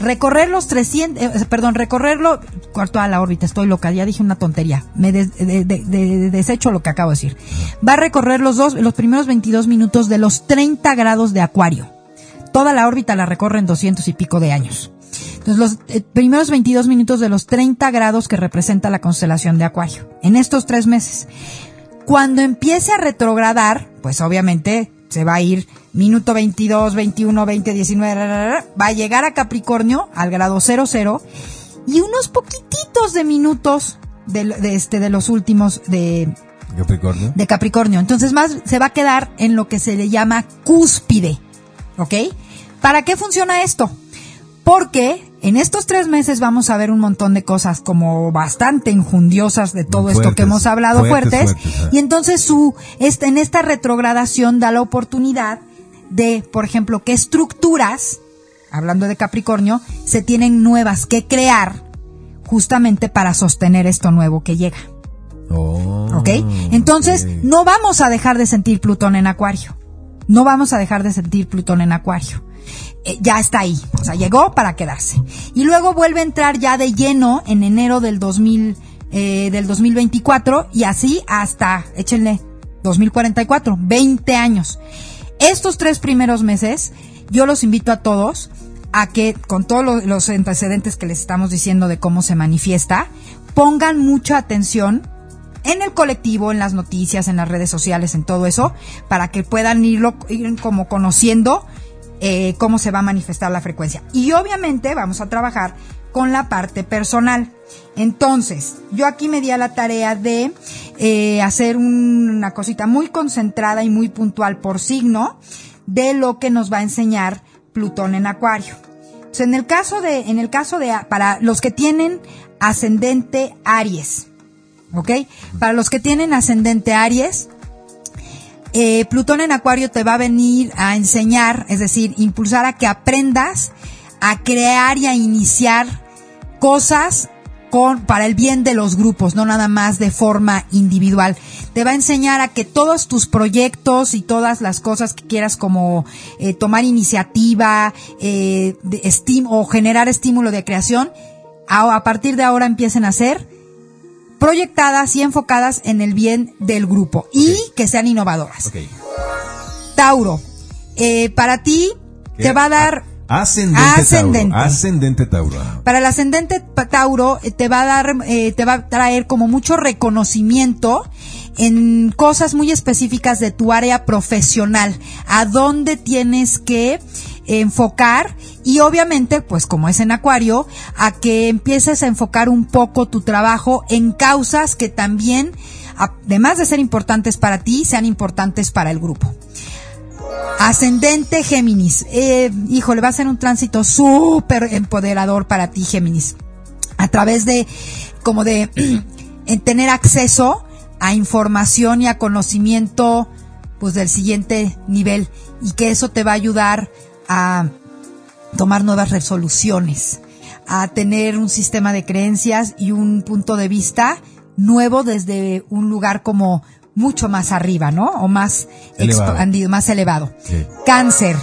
Recorrer los 300, eh, perdón, recorrerlo, cuarto a la órbita, estoy loca, ya dije una tontería, me des- de- de- de- desecho lo que acabo de decir. Va a recorrer los dos, los primeros 22 minutos de los 30 grados de acuario. Toda la órbita la recorre en 200 y pico de años. Entonces, los eh, primeros 22 minutos de los 30 grados que representa la constelación de Acuario, en estos tres meses. Cuando empiece a retrogradar, pues obviamente se va a ir minuto 22, 21, 20, 19, ra, ra, ra, va a llegar a Capricornio al grado 00 y unos poquititos de minutos de, de este, de los últimos de, Capricornio. de Capricornio. Entonces más se va a quedar en lo que se le llama cúspide. ¿Ok? ¿Para qué funciona esto? Porque en estos tres meses vamos a ver un montón de cosas como bastante injundiosas de todo esto que hemos hablado fuertes, fuertes. fuertes, y entonces su, este, en esta retrogradación da la oportunidad de, por ejemplo, que estructuras, hablando de Capricornio, se tienen nuevas que crear justamente para sostener esto nuevo que llega. Oh, ¿Ok? Entonces, no vamos a dejar de sentir Plutón en Acuario. No vamos a dejar de sentir Plutón en Acuario. Eh, ya está ahí. O sea, llegó para quedarse. Y luego vuelve a entrar ya de lleno en enero del 2000, eh, del 2024 y así hasta, échenle, 2044, 20 años. Estos tres primeros meses, yo los invito a todos a que, con todos lo- los antecedentes que les estamos diciendo de cómo se manifiesta, pongan mucha atención en el colectivo, en las noticias, en las redes sociales, en todo eso, para que puedan irlo, ir como conociendo eh, cómo se va a manifestar la frecuencia. Y obviamente vamos a trabajar con la parte personal. Entonces, yo aquí me di a la tarea de eh, hacer un- una cosita muy concentrada y muy puntual por signo de lo que nos va a enseñar Plutón en Acuario. En el caso de, en el caso de, para los que tienen ascendente Aries, ¿ok? Para los que tienen ascendente Aries, eh, Plutón en Acuario te va a venir a enseñar, es decir, impulsar a que aprendas a crear y a iniciar cosas con, para el bien de los grupos, no nada más de forma individual. Te va a enseñar a que todos tus proyectos y todas las cosas que quieras como eh, tomar iniciativa eh, de estim- o generar estímulo de creación, a, a partir de ahora empiecen a ser proyectadas y enfocadas en el bien del grupo y que sean innovadoras. Tauro, eh, para ti te va a dar... Ascendente, Ascendente. Tauro. Ascendente Tauro. Para el ascendente Tauro eh, te va a dar, eh, te va a traer como mucho reconocimiento en cosas muy específicas de tu área profesional, a dónde tienes que enfocar y obviamente, pues como es en Acuario, a que empieces a enfocar un poco tu trabajo en causas que también, además de ser importantes para ti, sean importantes para el grupo. Ascendente Géminis. Eh, híjole, va a ser un tránsito súper empoderador para ti, Géminis. A través de, como de, en tener acceso a información y a conocimiento, pues del siguiente nivel. Y que eso te va a ayudar a tomar nuevas resoluciones, a tener un sistema de creencias y un punto de vista nuevo desde un lugar como mucho más arriba, ¿no? O más Elevado. expandido, más elevado. Sí. Cáncer.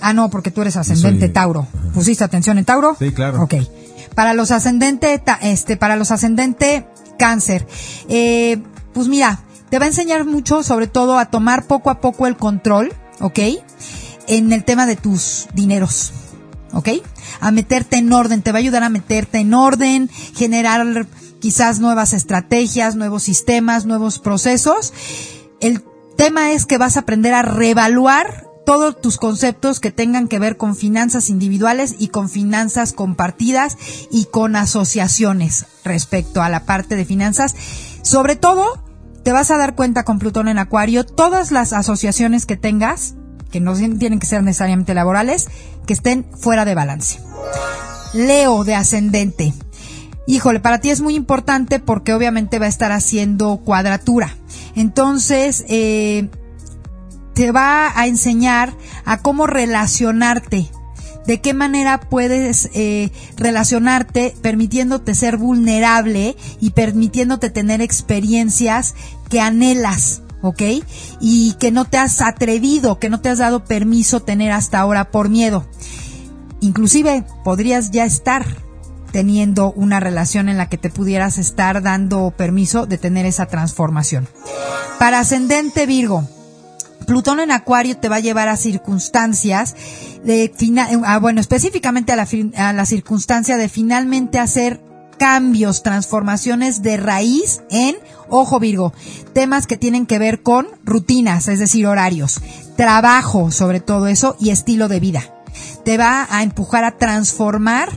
Ah, no, porque tú eres ascendente soy- Tauro. ¿Pusiste atención en Tauro? Sí, claro. Ok. Para los ascendente, este, para los ascendente Cáncer. Eh, pues mira, te va a enseñar mucho, sobre todo, a tomar poco a poco el control, ¿ok? En el tema de tus dineros. ¿ok? A meterte en orden, te va a ayudar a meterte en orden, generar quizás nuevas estrategias, nuevos sistemas, nuevos procesos. El tema es que vas a aprender a reevaluar todos tus conceptos que tengan que ver con finanzas individuales y con finanzas compartidas y con asociaciones respecto a la parte de finanzas. Sobre todo, te vas a dar cuenta con Plutón en Acuario, todas las asociaciones que tengas, que no tienen que ser necesariamente laborales, que estén fuera de balance. Leo de ascendente. Híjole, para ti es muy importante porque obviamente va a estar haciendo cuadratura. Entonces, eh, te va a enseñar a cómo relacionarte de qué manera puedes eh, relacionarte permitiéndote ser vulnerable y permitiéndote tener experiencias que anhelas. ¿ok? Y que no te has atrevido, que no te has dado permiso tener hasta ahora por miedo. Inclusive podrías ya estar teniendo una relación en la que te pudieras estar dando permiso de tener esa transformación. Para ascendente Virgo, Plutón en Acuario te va a llevar a circunstancias de ah, bueno, específicamente a la, a la circunstancia de finalmente hacer cambios, transformaciones de raíz en, ojo Virgo, temas que tienen que ver con rutinas, es decir, horarios, trabajo sobre todo eso y estilo de vida. Te va a empujar a transformar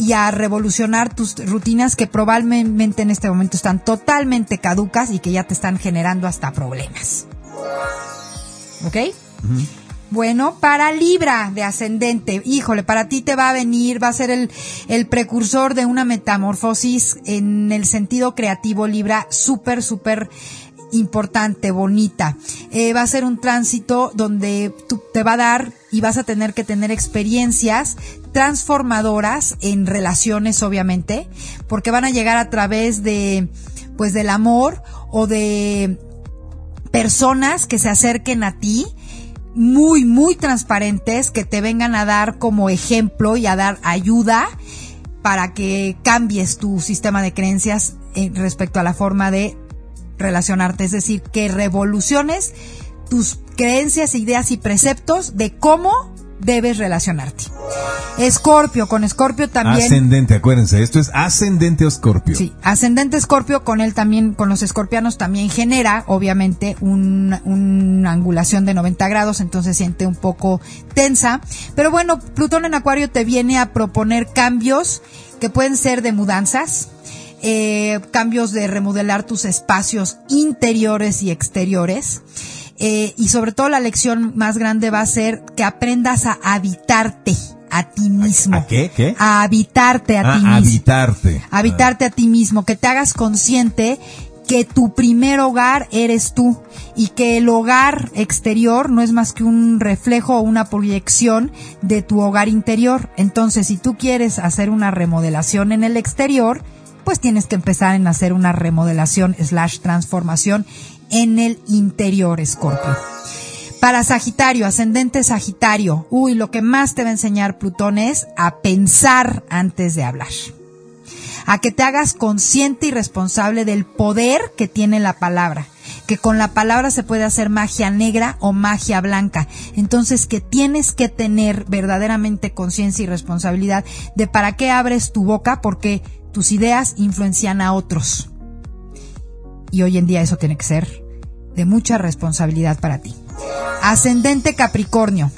y a revolucionar tus rutinas que probablemente en este momento están totalmente caducas y que ya te están generando hasta problemas. ¿Ok? Bueno, para Libra de ascendente, híjole, para ti te va a venir, va a ser el, el precursor de una metamorfosis en el sentido creativo Libra, súper, súper importante, bonita. Eh, va a ser un tránsito donde tú, te va a dar y vas a tener que tener experiencias transformadoras en relaciones, obviamente, porque van a llegar a través de, pues, del amor o de personas que se acerquen a ti muy, muy transparentes, que te vengan a dar como ejemplo y a dar ayuda para que cambies tu sistema de creencias respecto a la forma de relacionarte, es decir, que revoluciones tus creencias, ideas y preceptos de cómo debes relacionarte. Escorpio, con Escorpio también. Ascendente, acuérdense, esto es ascendente Escorpio. Sí, ascendente Escorpio con él también, con los escorpianos también genera, obviamente, una angulación de 90 grados, entonces siente un poco tensa. Pero bueno, Plutón en Acuario te viene a proponer cambios que pueden ser de mudanzas, eh, cambios de remodelar tus espacios interiores y exteriores. Eh, y sobre todo la lección más grande va a ser que aprendas a habitarte a ti mismo. ¿A qué? ¿Qué? A habitarte a Ah, ti mismo. habitarte. Habitarte a ti mismo, que te hagas consciente que tu primer hogar eres tú y que el hogar exterior no es más que un reflejo o una proyección de tu hogar interior. Entonces, si tú quieres hacer una remodelación en el exterior, pues tienes que empezar en hacer una remodelación slash transformación en el interior, Escorpio. Para Sagitario, ascendente Sagitario, uy, lo que más te va a enseñar Plutón es a pensar antes de hablar. A que te hagas consciente y responsable del poder que tiene la palabra. Que con la palabra se puede hacer magia negra o magia blanca. Entonces que tienes que tener verdaderamente conciencia y responsabilidad de para qué abres tu boca porque tus ideas influencian a otros. Y hoy en día eso tiene que ser de mucha responsabilidad para ti. Ascendente Capricornio.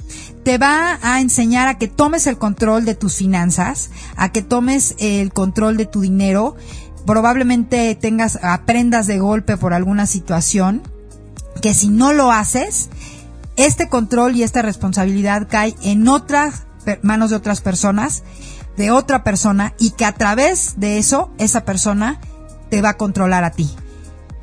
Te va a enseñar a que tomes el control de tus finanzas, a que tomes el control de tu dinero. Probablemente tengas, aprendas de golpe por alguna situación, que si no lo haces, este control y esta responsabilidad cae en otras manos de otras personas, de otra persona, y que a través de eso, esa persona te va a controlar a ti.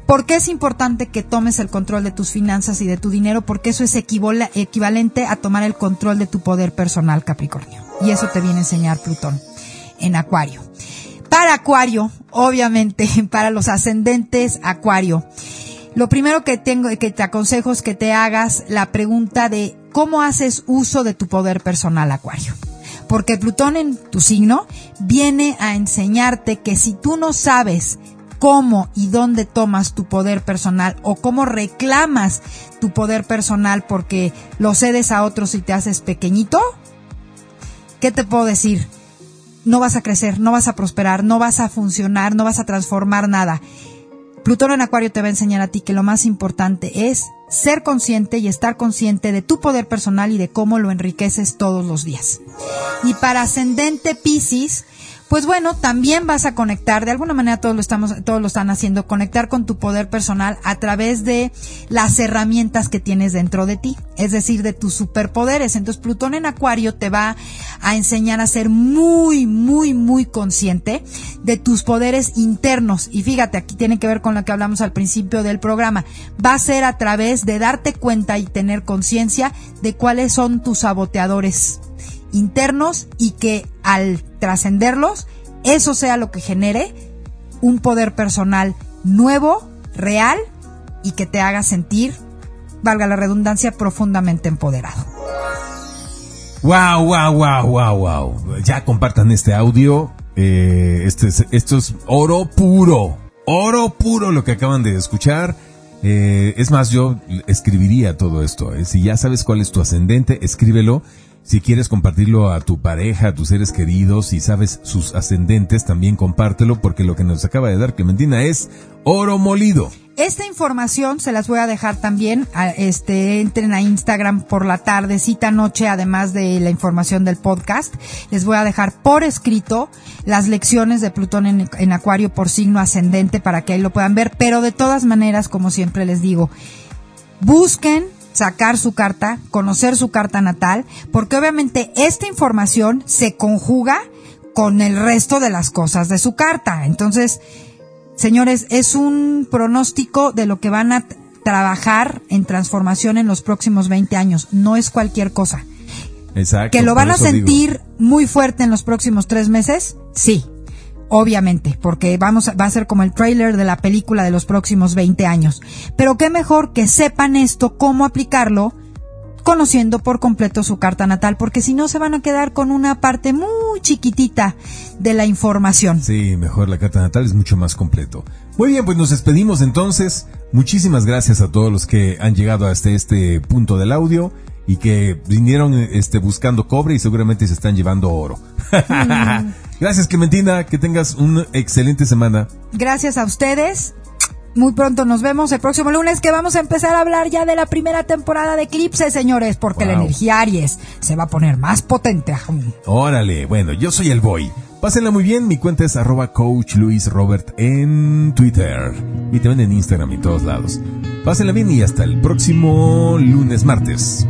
¿Por qué es importante que tomes el control de tus finanzas y de tu dinero? Porque eso es equivalente a tomar el control de tu poder personal, Capricornio. Y eso te viene a enseñar Plutón en Acuario. Para Acuario, obviamente, para los ascendentes Acuario, lo primero que tengo que te aconsejo es que te hagas la pregunta de cómo haces uso de tu poder personal, Acuario. Porque Plutón en tu signo viene a enseñarte que si tú no sabes cómo y dónde tomas tu poder personal o cómo reclamas tu poder personal porque lo cedes a otros y te haces pequeñito, ¿qué te puedo decir? No vas a crecer, no vas a prosperar, no vas a funcionar, no vas a transformar nada. Plutón en Acuario te va a enseñar a ti que lo más importante es ser consciente y estar consciente de tu poder personal y de cómo lo enriqueces todos los días. Y para ascendente Pisces, pues bueno, también vas a conectar, de alguna manera todos lo estamos, todos lo están haciendo, conectar con tu poder personal a través de las herramientas que tienes dentro de ti, es decir, de tus superpoderes. Entonces Plutón en Acuario te va a enseñar a ser muy, muy, muy consciente de tus poderes internos. Y fíjate, aquí tiene que ver con lo que hablamos al principio del programa. Va a ser a través de darte cuenta y tener conciencia de cuáles son tus saboteadores internos y que al trascenderlos, eso sea lo que genere un poder personal nuevo, real y que te haga sentir, valga la redundancia, profundamente empoderado. Wow, wow, wow, wow, wow. Ya compartan este audio. Eh, esto, es, esto es oro puro. Oro puro lo que acaban de escuchar. Eh, es más, yo escribiría todo esto. ¿eh? Si ya sabes cuál es tu ascendente, escríbelo. Si quieres compartirlo a tu pareja, a tus seres queridos, si sabes sus ascendentes, también compártelo porque lo que nos acaba de dar Clementina es oro molido. Esta información se las voy a dejar también, a, este, entren a Instagram por la tardecita noche, además de la información del podcast. Les voy a dejar por escrito las lecciones de Plutón en, en Acuario por signo ascendente para que ahí lo puedan ver. Pero de todas maneras, como siempre les digo, busquen sacar su carta, conocer su carta natal, porque obviamente esta información se conjuga con el resto de las cosas de su carta. Entonces, Señores, es un pronóstico de lo que van a trabajar en transformación en los próximos 20 años. No es cualquier cosa. Exacto. ¿Que lo van a sentir digo. muy fuerte en los próximos tres meses? Sí. Obviamente, porque vamos, va a ser como el trailer de la película de los próximos 20 años. Pero qué mejor que sepan esto, cómo aplicarlo, conociendo por completo su carta natal, porque si no se van a quedar con una parte muy chiquitita de la información. Sí, mejor la carta natal es mucho más completo. Muy bien, pues nos despedimos entonces. Muchísimas gracias a todos los que han llegado hasta este punto del audio y que vinieron este, buscando cobre y seguramente se están llevando oro. Mm. gracias Clementina, que tengas una excelente semana. Gracias a ustedes muy pronto nos vemos el próximo lunes que vamos a empezar a hablar ya de la primera temporada de Eclipse, señores, porque wow. la energía Aries se va a poner más potente. Órale, bueno, yo soy el boy. Pásenla muy bien, mi cuenta es arroba coach Luis Robert en Twitter y también en Instagram y todos lados. Pásenla bien y hasta el próximo lunes martes.